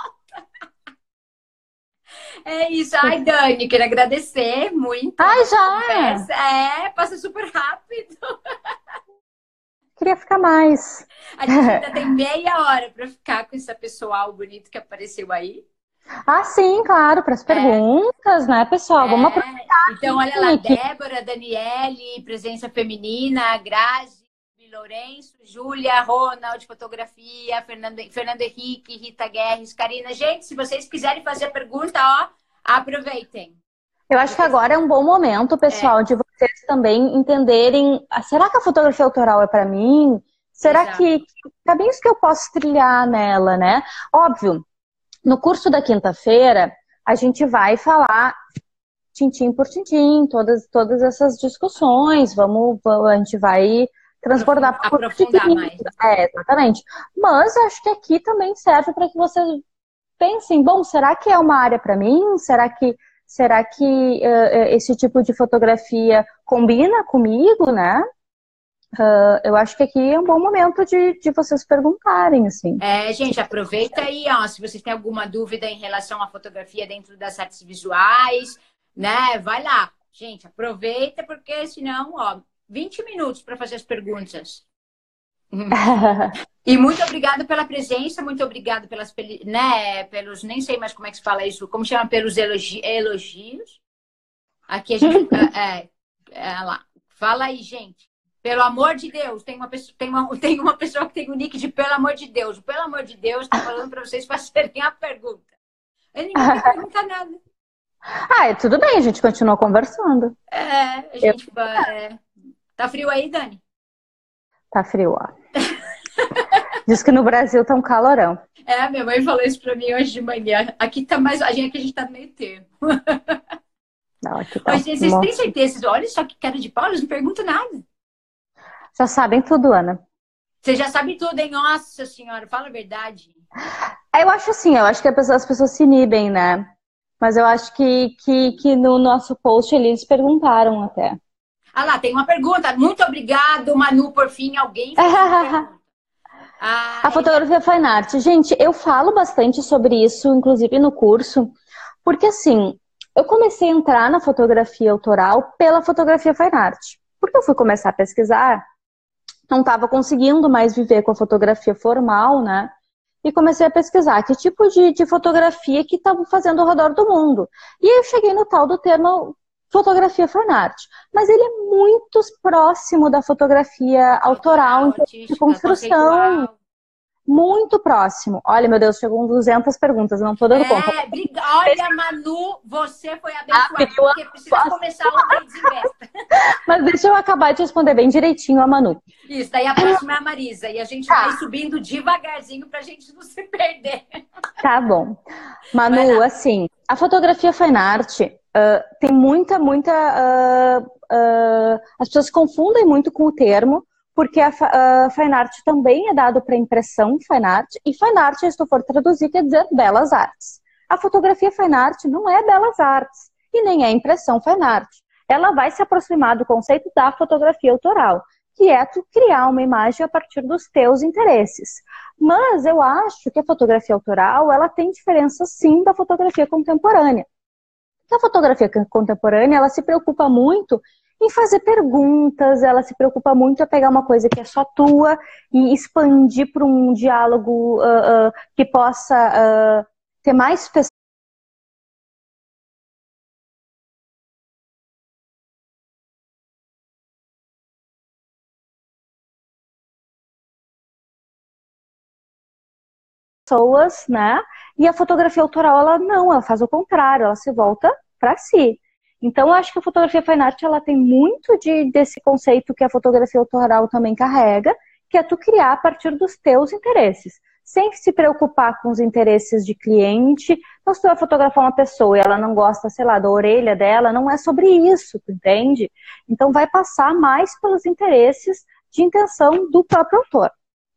É isso. Ai, Dani, queria agradecer muito. Ai, já! É, passa super rápido. Queria ficar mais. A gente ainda tem meia hora para ficar com esse pessoal bonito que apareceu aí. Ah, sim, claro, para as é. perguntas, é. né, pessoal? Vamos é. aproveitar. Então, olha lá, Débora, Daniele, presença feminina, Grazi. Lourenço, Júlia, Ronald, fotografia, Fernando, Fernando Henrique, Rita Guerres, Karina. Gente, se vocês quiserem fazer pergunta, ó, aproveitem. Eu acho que agora é um bom momento, pessoal, é. de vocês também entenderem. Ah, será que a fotografia autoral é para mim? Será Exato. que caminhos que eu posso trilhar nela, né? Óbvio, no curso da quinta-feira, a gente vai falar tintim por tintim, todas, todas essas discussões. Vamos, a gente vai transbordar por aprofundar mais. É, exatamente. Mas acho que aqui também serve para que vocês pensem, bom, será que é uma área para mim? Será que será que uh, esse tipo de fotografia combina comigo, né? Uh, eu acho que aqui é um bom momento de, de vocês perguntarem, assim. É, gente, aproveita aí, ó, se vocês têm alguma dúvida em relação à fotografia dentro das artes visuais, né? Vai lá. Gente, aproveita, porque senão, ó, 20 minutos para fazer as perguntas. e muito obrigada pela presença, muito obrigada pelas, né, pelos, nem sei mais como é que se fala isso, como chama, pelos elogi, elogios. Aqui a gente, é, é, lá, fala aí, gente. Pelo amor de Deus, tem uma pessoa, tem uma, tem uma pessoa que tem o nick de pelo amor de Deus. Pelo amor de Deus, está falando para vocês fazerem a pergunta. Eu ninguém pergunta nada. Ah, é, tudo bem, a gente continua conversando. É, a gente. Eu... É... Tá frio aí, Dani? Tá frio, ó. Diz que no Brasil tá um calorão. É, minha mãe falou isso pra mim hoje de manhã. Aqui tá mais. A gente, aqui a gente tá meio termo. Não, aqui tá Mas, vocês têm certeza? Olha só que cara de pau, eles não perguntam nada. Já sabem tudo, Ana. Você já sabe tudo, hein? Nossa senhora, fala a verdade. Eu acho assim, eu acho que as pessoas se inibem, né? Mas eu acho que, que, que no nosso post eles perguntaram até. Ah lá, tem uma pergunta. Muito obrigado, Manu, por fim, alguém ah, a fotografia fine art. Gente, eu falo bastante sobre isso, inclusive no curso, porque assim, eu comecei a entrar na fotografia autoral pela fotografia fine art. Porque eu fui começar a pesquisar, não estava conseguindo mais viver com a fotografia formal, né? E comecei a pesquisar que tipo de, de fotografia que estavam fazendo ao redor do mundo. E aí eu cheguei no tal do termo fotografia fine art. Mas ele é muito próximo da fotografia autoral, de construção. Muito próximo. Olha, meu Deus, chegou 200 perguntas, não tô dando é, conta. Olha, Manu, você foi abençoada, porque precisa começar o Desinvesta. Mas deixa eu acabar de responder bem direitinho a Manu. Isso, daí a próxima é a Marisa. E a gente tá. vai subindo devagarzinho pra gente não se perder. Tá bom. Manu, assim, a fotografia fine art Uh, tem muita, muita. Uh, uh, as pessoas confundem muito com o termo, porque a fine art também é dado para impressão fine art, e fine art, se for traduzir, quer dizer belas artes. A fotografia fine art não é belas artes, e nem é impressão fine art. Ela vai se aproximar do conceito da fotografia autoral, que é tu criar uma imagem a partir dos teus interesses. Mas eu acho que a fotografia autoral, ela tem diferença sim da fotografia contemporânea a fotografia contemporânea, ela se preocupa muito em fazer perguntas, ela se preocupa muito em pegar uma coisa que é só tua e expandir para um diálogo uh, uh, que possa uh, ter mais pessoas. Pessoas, né? E a fotografia autoral, ela não, ela faz o contrário, ela se volta para si. Então, eu acho que a fotografia fine art, ela tem muito de, desse conceito que a fotografia autoral também carrega, que é tu criar a partir dos teus interesses. Sem se preocupar com os interesses de cliente. Então, se tu vai fotografar uma pessoa e ela não gosta, sei lá, da orelha dela, não é sobre isso, tu entende? Então, vai passar mais pelos interesses de intenção do próprio autor.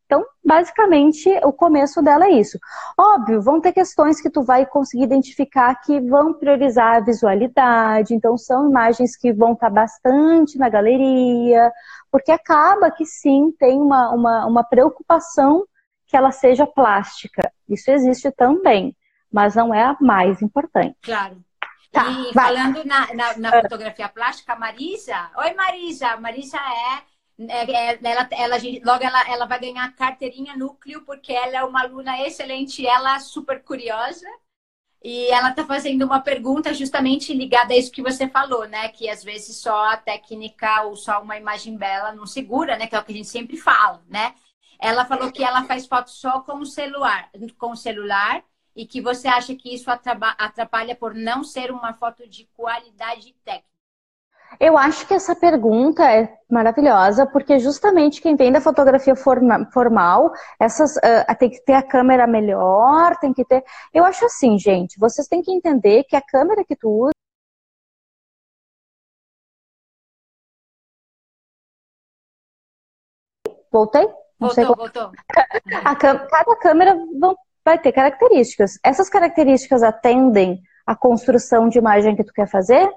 Então, basicamente, o começo dela é isso. Óbvio, vão ter questões que tu vai conseguir identificar que vão priorizar a visualidade, então são imagens que vão estar bastante na galeria, porque acaba que sim, tem uma, uma, uma preocupação que ela seja plástica. Isso existe também, mas não é a mais importante. Claro. Tá, e vai. falando na, na, na fotografia plástica, Marisa. Oi, Marisa. Marisa é, ela, ela, logo ela, ela vai ganhar carteirinha núcleo, porque ela é uma aluna excelente, ela é super curiosa. E ela está fazendo uma pergunta justamente ligada a isso que você falou, né? Que às vezes só a técnica ou só uma imagem bela não segura, né? Que é o que a gente sempre fala, né? Ela falou que ela faz foto só com o celular, com o celular, e que você acha que isso atrapalha por não ser uma foto de qualidade técnica. Eu acho que essa pergunta é maravilhosa, porque justamente quem vem da fotografia forma, formal, essas uh, tem que ter a câmera melhor, tem que ter. Eu acho assim, gente, vocês têm que entender que a câmera que tu usa Voltei? Não voltou, voltou. cada câmera vai ter características. Essas características atendem à construção de imagem que tu quer fazer?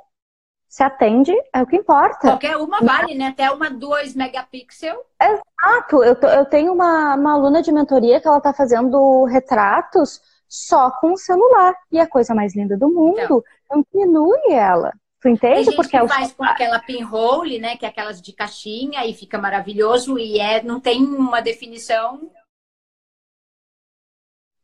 Se atende, é o que importa. Qualquer uma vale, né? Até uma 2 megapixel. Exato. Eu, eu tenho uma, uma aluna de mentoria que ela tá fazendo retratos só com o celular. E é a coisa mais linda do mundo. Então, diminui ela. Tu entende? Tem Porque que é o faz com aquela pinhole, né? Que é aquelas de caixinha e fica maravilhoso. E é, não tem uma definição.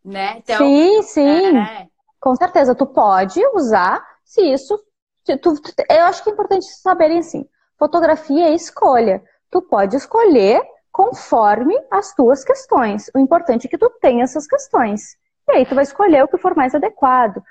Né? Então, sim, sim. É... Com certeza. Tu pode usar se isso Tu, tu, eu acho que é importante saberem assim: fotografia é escolha. Tu pode escolher conforme as tuas questões. O importante é que tu tenha essas questões. E aí tu vai escolher o que for mais adequado. O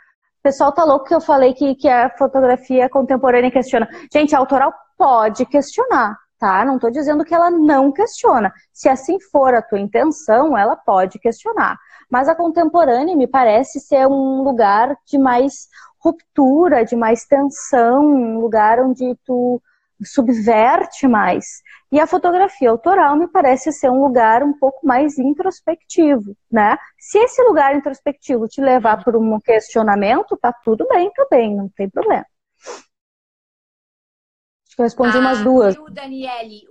pessoal tá louco que eu falei que, que a fotografia contemporânea questiona. Gente, a autoral pode questionar, tá? Não estou dizendo que ela não questiona. Se assim for a tua intenção, ela pode questionar. Mas a contemporânea me parece ser um lugar de mais ruptura, de mais tensão, um lugar onde tu subverte mais. E a fotografia autoral me parece ser um lugar um pouco mais introspectivo, né? Se esse lugar introspectivo te levar por um questionamento, tá tudo bem também, não tem problema. Acho que eu respondi ah, umas duas. O Daniele.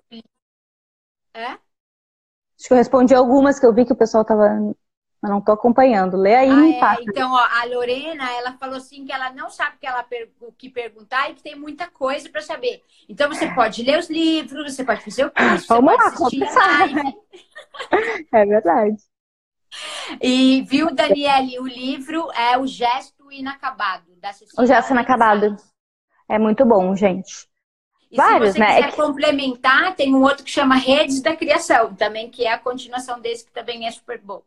É? Acho que eu respondi algumas que eu vi que o pessoal tava mas não estou acompanhando. Lê aí ah, e é, Então, ó, a Lorena, ela falou assim que ela não sabe que ela o que perguntar e que tem muita coisa para saber. Então, você pode ler os livros, você pode fazer o curso, Vamos lá, assistir live. É verdade. E viu, Daniele, o livro é O Gesto Inacabado, da Cecília. O Gesto Inacabado. É muito bom, gente. E Vários, se você né? quiser é que... complementar, tem um outro que chama Redes da Criação, também, que é a continuação desse, que também é super bom.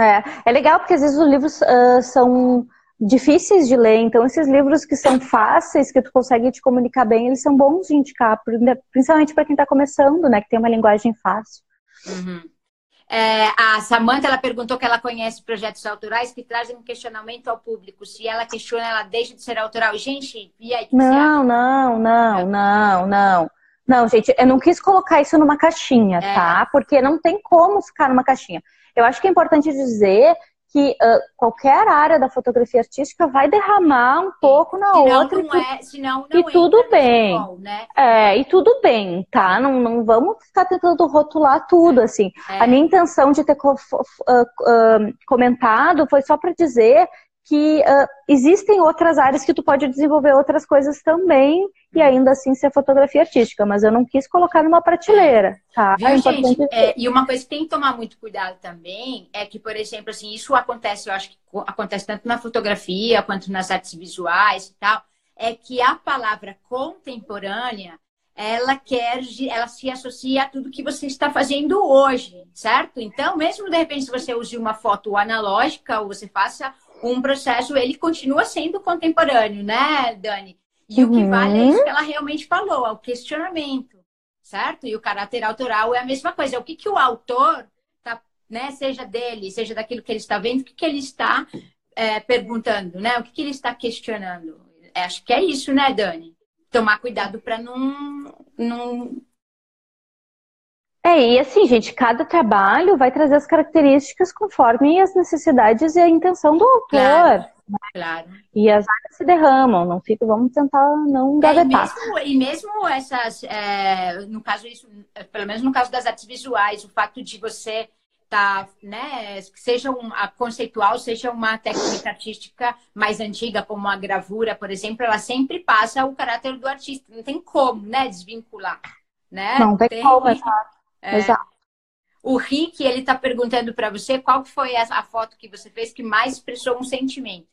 É, é legal porque às vezes os livros uh, são difíceis de ler, então esses livros que são fáceis, que tu consegue te comunicar bem, eles são bons de indicar, principalmente para quem está começando, né, que tem uma linguagem fácil. Uhum. É, a Samantha ela perguntou que ela conhece projetos autorais que trazem um questionamento ao público. Se ela questiona, ela deixa de ser autoral. Gente, e aí? Não, não, não, não, não. Não, gente, eu não quis colocar isso numa caixinha, é. tá? Porque não tem como ficar numa caixinha. Eu acho que é importante dizer que uh, qualquer área da fotografia artística vai derramar um pouco na senão outra. Não é, senão não e tudo bem. né? É, e tudo bem, tá? Não, não vamos ficar tentando rotular tudo, assim. É. A minha intenção de ter uh, uh, comentado foi só para dizer que uh, existem outras áreas que tu pode desenvolver outras coisas também e ainda assim ser fotografia artística, mas eu não quis colocar numa prateleira, tá? Viu, é gente? É, e uma coisa que tem que tomar muito cuidado também é que, por exemplo, assim, isso acontece, eu acho que acontece tanto na fotografia quanto nas artes visuais e tal, é que a palavra contemporânea ela quer, ela se associa a tudo que você está fazendo hoje, certo? Então, mesmo de repente, se você use uma foto analógica ou você faça um processo, ele continua sendo contemporâneo, né, Dani? E uhum. o que vale é isso que ela realmente falou, é o questionamento, certo? E o caráter autoral é a mesma coisa. O que, que o autor, tá, né, seja dele, seja daquilo que ele está vendo, o que, que ele está é, perguntando, né? O que, que ele está questionando? É, acho que é isso, né, Dani? Tomar cuidado para não, não é, e assim, gente, cada trabalho vai trazer as características conforme as necessidades e a intenção do autor. Claro, né? claro. E as áreas se derramam, não fica, vamos tentar não gavetar. É, e, mesmo, e mesmo essas, é, no caso isso, pelo menos no caso das artes visuais, o fato de você tá, né, seja uma conceitual, seja uma técnica artística mais antiga, como a gravura, por exemplo, ela sempre passa o caráter do artista, não tem como, né, desvincular, né? Não tem, tem como, exato. É. Exato. O Rick, ele está perguntando para você qual foi a, foto que você fez que mais expressou um sentimento.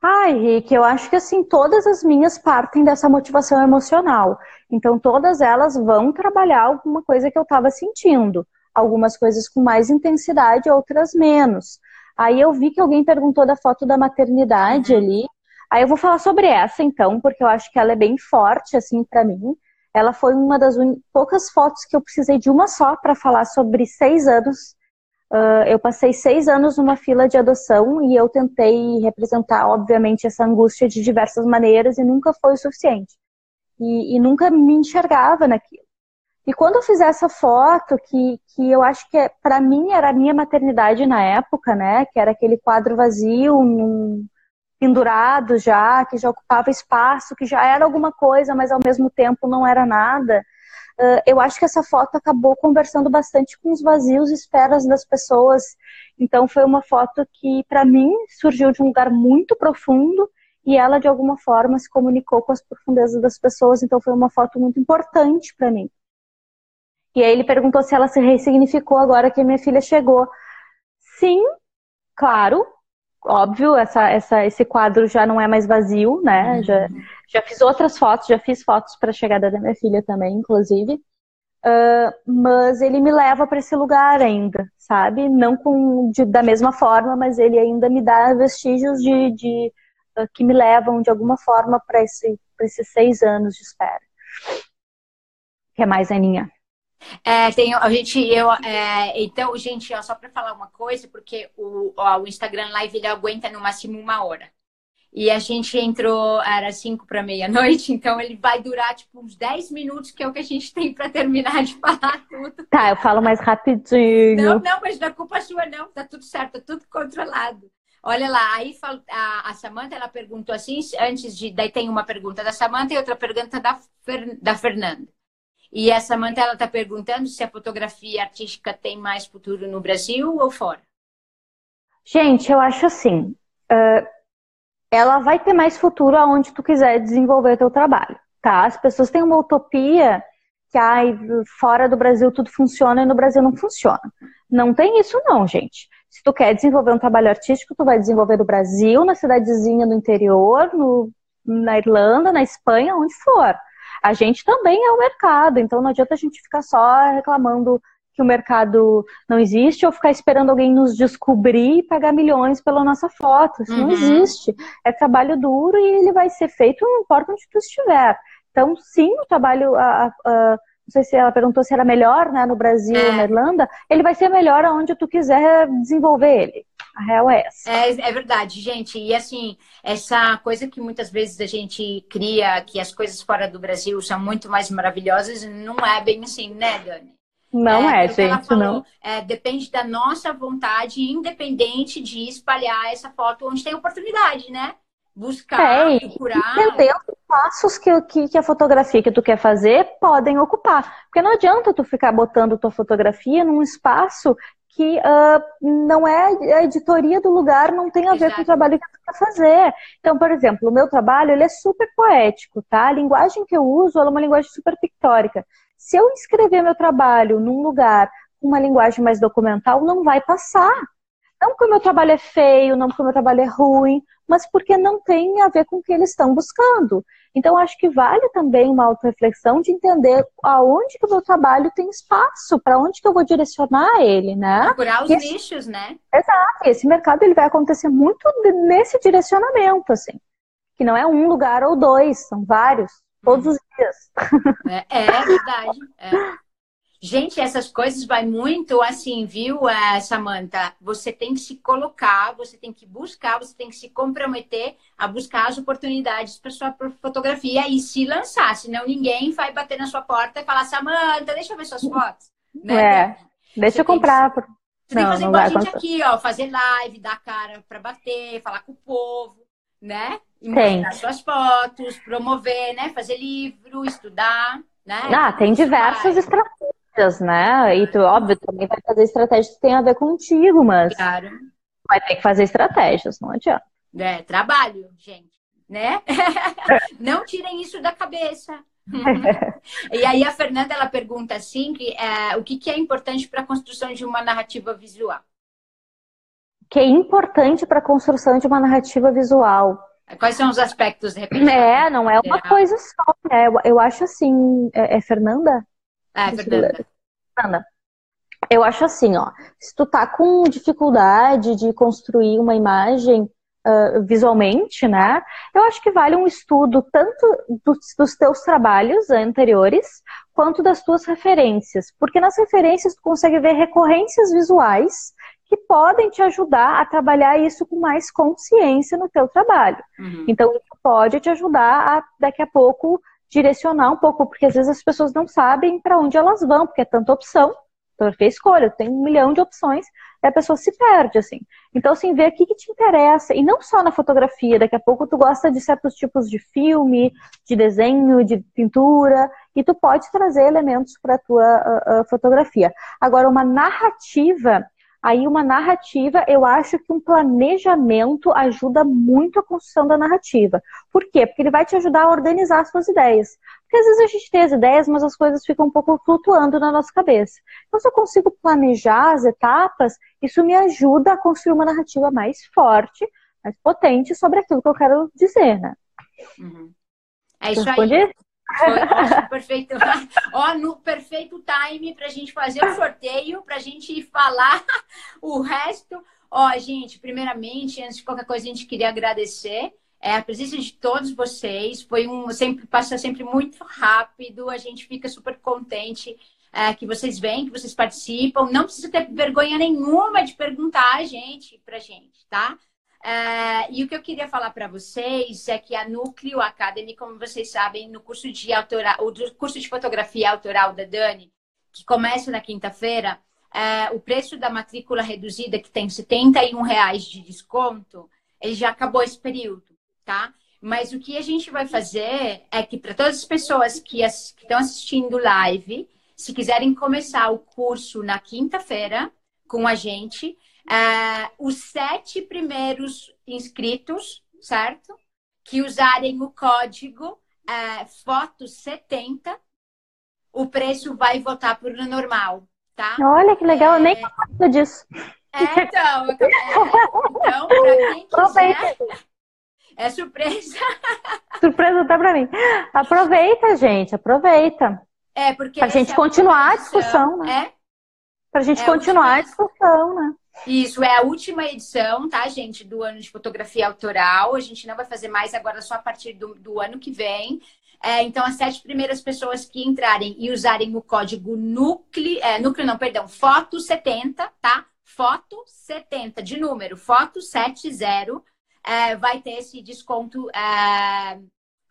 Ai, Rick, eu acho que assim, todas as minhas partem dessa motivação emocional. Então, todas elas vão trabalhar alguma coisa que eu estava sentindo. Algumas coisas com mais intensidade, outras menos. Aí eu vi que alguém perguntou da foto da maternidade uhum. ali. Aí eu vou falar sobre essa, então, porque eu acho que ela é bem forte, assim, para mim. Ela foi uma das poucas fotos que eu precisei de uma só para falar sobre seis anos. Uh, eu passei seis anos numa fila de adoção e eu tentei representar, obviamente, essa angústia de diversas maneiras e nunca foi o suficiente. E, e nunca me enxergava naquilo. E quando eu fiz essa foto, que, que eu acho que é, para mim era a minha maternidade na época, né? Que era aquele quadro vazio, num, pendurado já, que já ocupava espaço, que já era alguma coisa, mas ao mesmo tempo não era nada. Uh, eu acho que essa foto acabou conversando bastante com os vazios e esperas das pessoas. Então foi uma foto que, para mim, surgiu de um lugar muito profundo e ela, de alguma forma, se comunicou com as profundezas das pessoas. Então foi uma foto muito importante para mim. E aí ele perguntou se ela se ressignificou agora que minha filha chegou. Sim, claro, óbvio, essa, essa, esse quadro já não é mais vazio, né? Uhum. Já, já fiz outras fotos, já fiz fotos para a chegada da minha filha também, inclusive. Uh, mas ele me leva para esse lugar ainda, sabe? Não com, de, da mesma forma, mas ele ainda me dá vestígios de, de uh, que me levam de alguma forma para esse, esses seis anos de espera. Quer mais, Aninha? É, tem, a gente, eu, é, então, gente, ó, só para falar uma coisa, porque o, ó, o Instagram Live ele aguenta no máximo uma hora. E a gente entrou, era cinco para meia-noite, então ele vai durar tipo uns 10 minutos, que é o que a gente tem para terminar de falar tudo. Tá, eu falo mais rapidinho. Não, não, mas não é culpa sua, não. Tá tudo certo, tá tudo controlado. Olha lá, aí a, a Samanta ela perguntou assim, antes de. Daí tem uma pergunta da Samanta e outra pergunta da, da Fernanda. E a Samanta ela está perguntando se a fotografia artística tem mais futuro no Brasil ou fora. Gente, eu acho assim. Uh ela vai ter mais futuro aonde tu quiser desenvolver teu trabalho, tá? As pessoas têm uma utopia que ai, fora do Brasil tudo funciona e no Brasil não funciona. Não tem isso não, gente. Se tu quer desenvolver um trabalho artístico, tu vai desenvolver no Brasil, na cidadezinha do interior, no, na Irlanda, na Espanha, onde for. A gente também é o mercado, então não adianta a gente ficar só reclamando que o mercado não existe ou ficar esperando alguém nos descobrir e pagar milhões pela nossa foto. Isso uhum. não existe. É trabalho duro e ele vai ser feito não importa onde tu estiver. Então, sim, o trabalho. A, a, a, não sei se ela perguntou se era melhor né, no Brasil é. ou na Irlanda. Ele vai ser melhor aonde tu quiser desenvolver ele. A real é essa. É, é verdade, gente. E assim, essa coisa que muitas vezes a gente cria, que as coisas fora do Brasil são muito mais maravilhosas, não é bem assim, né, Dani? Não é, é gente, falou, não. É, depende da nossa vontade, independente de espalhar essa foto onde tem oportunidade, né? Buscar, é, procurar. Entender os passos que, que, que, a fotografia que tu quer fazer podem ocupar. Porque não adianta tu ficar botando tua fotografia num espaço que uh, não é a editoria do lugar, não tem a ver Exato. com o trabalho que tu quer fazer. Então, por exemplo, o meu trabalho ele é super poético, tá? A linguagem que eu uso é uma linguagem super pictórica. Se eu escrever meu trabalho num lugar com uma linguagem mais documental, não vai passar. Não porque o meu trabalho é feio, não porque o meu trabalho é ruim, mas porque não tem a ver com o que eles estão buscando. Então, acho que vale também uma auto-reflexão de entender aonde que o meu trabalho tem espaço, para onde que eu vou direcionar ele, né? Procurar os nichos, né? Exato. Esse mercado ele vai acontecer muito nesse direcionamento, assim. Que não é um lugar ou dois, são vários todos os dias. É, é verdade. É. Gente, essas coisas vai muito assim, viu, é, Samantha? Você tem que se colocar, você tem que buscar, você tem que se comprometer a buscar as oportunidades para sua fotografia e se lançar, senão ninguém vai bater na sua porta e falar, Samantha, deixa eu ver suas fotos. Né? É, deixa você eu comprar. Que, você não, tem que fazer igual a gente aqui, ó, fazer live, dar cara para bater, falar com o povo né? E mostrar suas fotos, promover, né? Fazer livro, estudar, né? Ah, tem diversas estratégias, né? E tu, óbvio, também vai fazer estratégias que tem a ver contigo, mas claro. vai ter que fazer estratégias, não adianta. É, trabalho, gente, né? não tirem isso da cabeça. e aí a Fernanda ela pergunta assim que é, o que, que é importante para a construção de uma narrativa visual que é importante para a construção de uma narrativa visual. Quais são os aspectos, de repente? É, não é uma coisa só. Né? Eu, eu acho assim. É, é Fernanda? É, Fernanda. Fernanda. Eu acho assim, ó. Se tu tá com dificuldade de construir uma imagem uh, visualmente, né? Eu acho que vale um estudo tanto dos, dos teus trabalhos anteriores quanto das tuas referências. Porque nas referências tu consegue ver recorrências visuais que podem te ajudar a trabalhar isso com mais consciência no teu trabalho. Uhum. Então, isso pode te ajudar a, daqui a pouco, direcionar um pouco, porque às vezes as pessoas não sabem para onde elas vão, porque é tanta opção. Então, eu escolha, tem um milhão de opções, e a pessoa se perde, assim. Então, assim, ver o que, que te interessa, e não só na fotografia, daqui a pouco tu gosta de certos tipos de filme, de desenho, de pintura, e tu pode trazer elementos para a tua uh, uh, fotografia. Agora, uma narrativa, Aí uma narrativa, eu acho que um planejamento ajuda muito a construção da narrativa. Por quê? Porque ele vai te ajudar a organizar as suas ideias. Porque às vezes a gente tem as ideias, mas as coisas ficam um pouco flutuando na nossa cabeça. Então, se eu consigo planejar as etapas, isso me ajuda a construir uma narrativa mais forte, mais potente sobre aquilo que eu quero dizer, né? Uhum. É isso aí. Foi perfeito. Ó, no perfeito time para a gente fazer o sorteio, para a gente falar o resto. Ó, gente, primeiramente, antes de qualquer coisa, a gente queria agradecer é, a presença de todos vocês. Foi um sempre passa sempre muito rápido. A gente fica super contente é, que vocês vêm, que vocês participam. Não precisa ter vergonha nenhuma de perguntar a gente pra gente, tá? É, e o que eu queria falar para vocês é que a Núcleo Academy, como vocês sabem, no curso de autoral, o curso de fotografia autoral da Dani, que começa na quinta-feira, é, o preço da matrícula reduzida, que tem 71 reais de desconto, ele já acabou esse período, tá? Mas o que a gente vai fazer é que para todas as pessoas que, as, estão assistindo live, se quiserem começar o curso na quinta-feira com a gente, Uh, os sete primeiros inscritos, certo? Que usarem o código uh, é, FOTO70, o preço vai voltar para o normal, tá? Olha que legal, é... eu nem sabia disso. É, então, é, então, para quem quiser, é surpresa. Surpresa até para mim. Aproveita, gente, aproveita. É, porque. Para a gente continuar a discussão, né? É? Para a gente continuar a discussão, né? Isso, é a última edição, tá, gente, do ano de fotografia autoral. A gente não vai fazer mais agora só a partir do, do ano que vem. É, então, as sete primeiras pessoas que entrarem e usarem o código núcleo, é, núcleo não, perdão, foto 70, tá? Foto 70, de número, foto 70, é, vai ter esse desconto, é,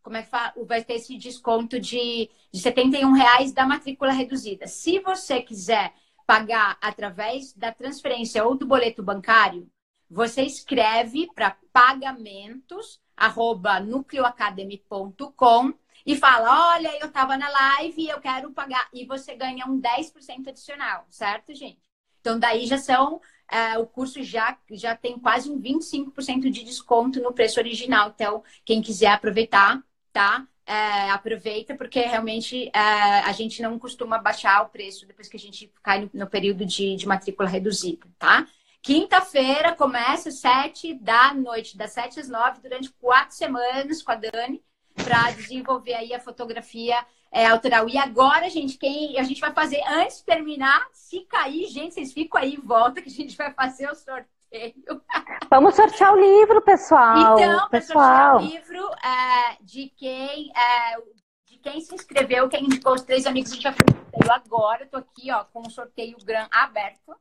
como é que fala? Vai ter esse desconto de, de 71 reais da matrícula reduzida. Se você quiser pagar através da transferência ou do boleto bancário, você escreve para pagamentos e fala: Olha, eu estava na live e eu quero pagar. E você ganha um 10% adicional, certo, gente? Então, daí já são. Uh, o curso já, já tem quase um 25% de desconto no preço original. Então, quem quiser aproveitar, tá? É, aproveita, porque realmente é, a gente não costuma baixar o preço depois que a gente cai no, no período de, de matrícula reduzida, tá? Quinta-feira começa às sete da noite, das sete às nove, durante quatro semanas com a Dani, para desenvolver aí a fotografia é, autoral. E agora, gente, quem a gente vai fazer antes de terminar, se cair, gente, vocês ficam aí, volta que a gente vai fazer o sorteio Vamos sortear o livro, pessoal. Então, para sortear o livro é, de quem é, de quem se inscreveu, quem indicou os três amigos, a gente vai fazer sorteio agora. Estou aqui, ó, com o sorteio gran aberto.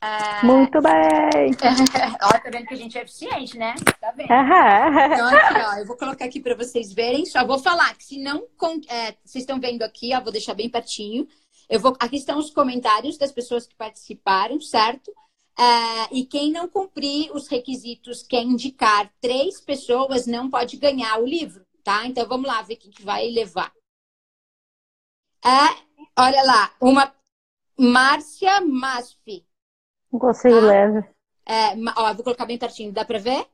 É... Muito bem! ó, tá vendo que a gente é eficiente, né? Tá vendo? então, aqui, ó, eu vou colocar aqui para vocês verem. Só vou falar que se não. É, vocês estão vendo aqui, ó, vou deixar bem pertinho. Eu vou, aqui estão os comentários das pessoas que participaram, certo? Uh, e quem não cumprir os requisitos, quem indicar três pessoas, não pode ganhar o livro, tá? Então vamos lá ver quem que vai levar. Uh, olha lá, uma Márcia Masfi. Consigo tá? leve. É, ó, vou colocar bem pertinho, dá para ver?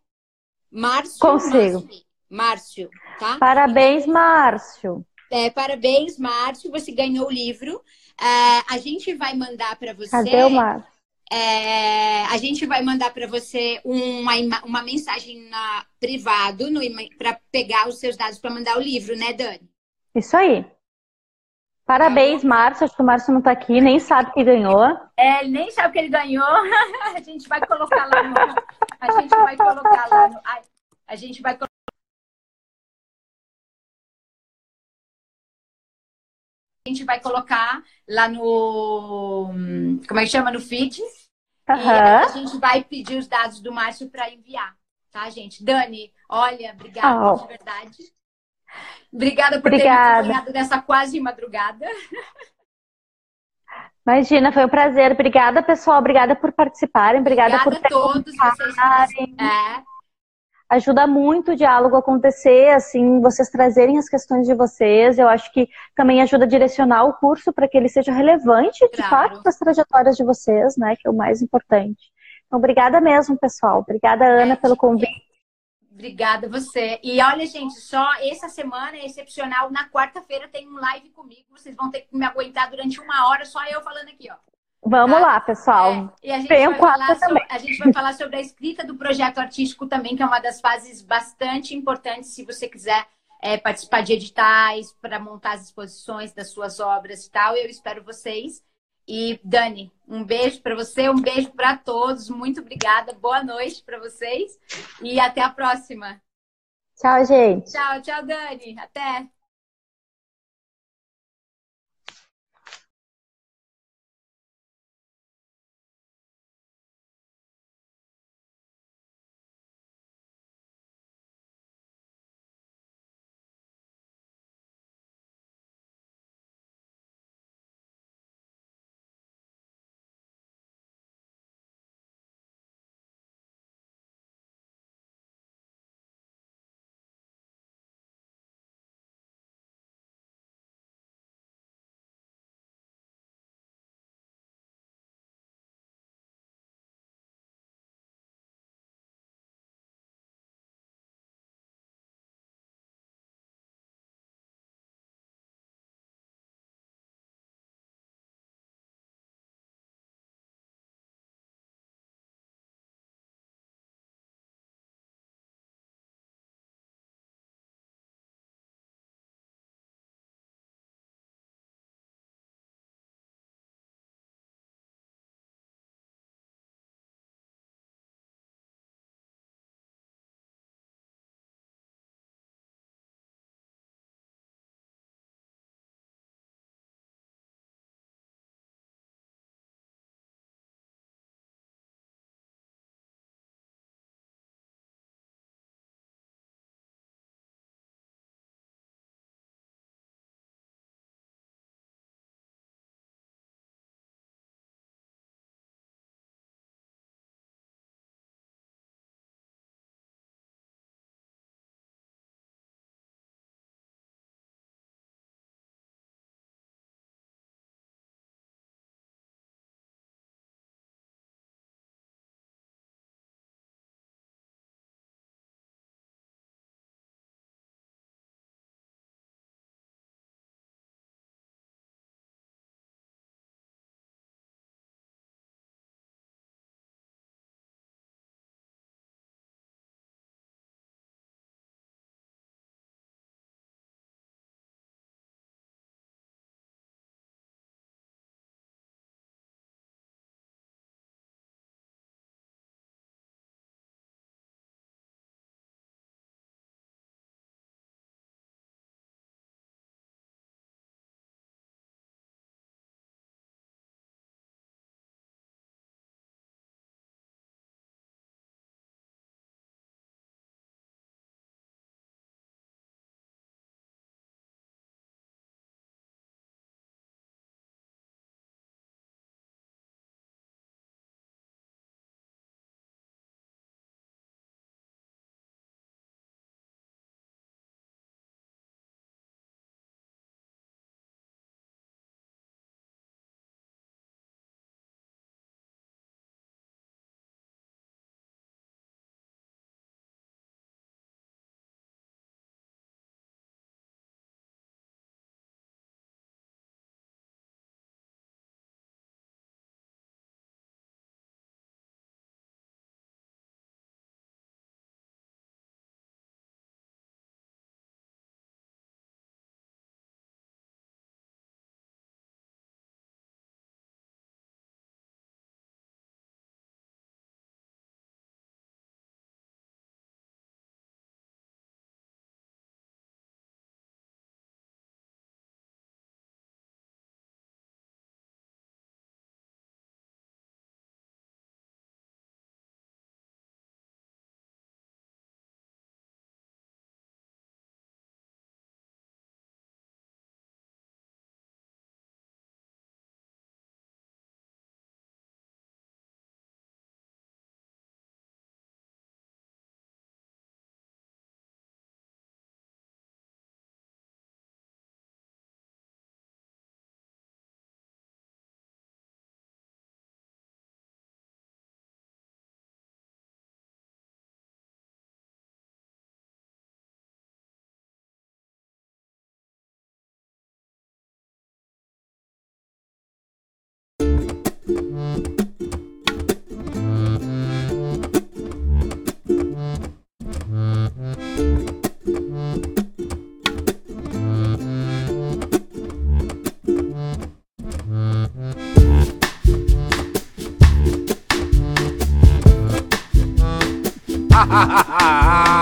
Márcio Consigo. Masfi. Márcio, tá? Parabéns, Márcio. É, parabéns, Márcio, você ganhou o livro. Uh, a gente vai mandar para você. Cadê o Márcio? É, a gente vai mandar para você uma, uma mensagem na, privado para pegar os seus dados para mandar o livro, né, Dani? Isso aí. Parabéns, tá Márcio. Acho que o Márcio não está aqui, nem sabe que ganhou. É, ele nem sabe que ele ganhou. a gente vai colocar lá no. A gente vai colocar lá no. A gente vai colocar. a gente vai colocar lá no. Como é que chama? No feed. Uhum. E a gente vai pedir os dados do Márcio para enviar. Tá, gente? Dani, olha, obrigada oh. de verdade. Obrigada por obrigada. ter me acompanhado nessa quase madrugada. Imagina, foi um prazer. Obrigada, pessoal. Obrigada por participarem. Obrigada, obrigada por todos vocês. É ajuda muito o diálogo acontecer, assim, vocês trazerem as questões de vocês. Eu acho que também ajuda a direcionar o curso para que ele seja relevante, claro. de fato, para as trajetórias de vocês, né, que é o mais importante. Então, obrigada mesmo, pessoal. Obrigada, Ana, pelo convite. Obrigada você. E olha, gente, só essa semana é excepcional. Na quarta-feira tem um live comigo. Vocês vão ter que me aguentar durante uma hora, só eu falando aqui, ó. Vamos tá? lá, pessoal. É, e a gente, vai sobre, a gente vai falar sobre a escrita do projeto artístico também, que é uma das fases bastante importantes, se você quiser é, participar de editais, para montar as exposições das suas obras e tal. Eu espero vocês. E Dani, um beijo para você, um beijo para todos. Muito obrigada. Boa noite para vocês e até a próxima. Tchau, gente. Tchau, tchau, Dani. Até. ha ha ha ha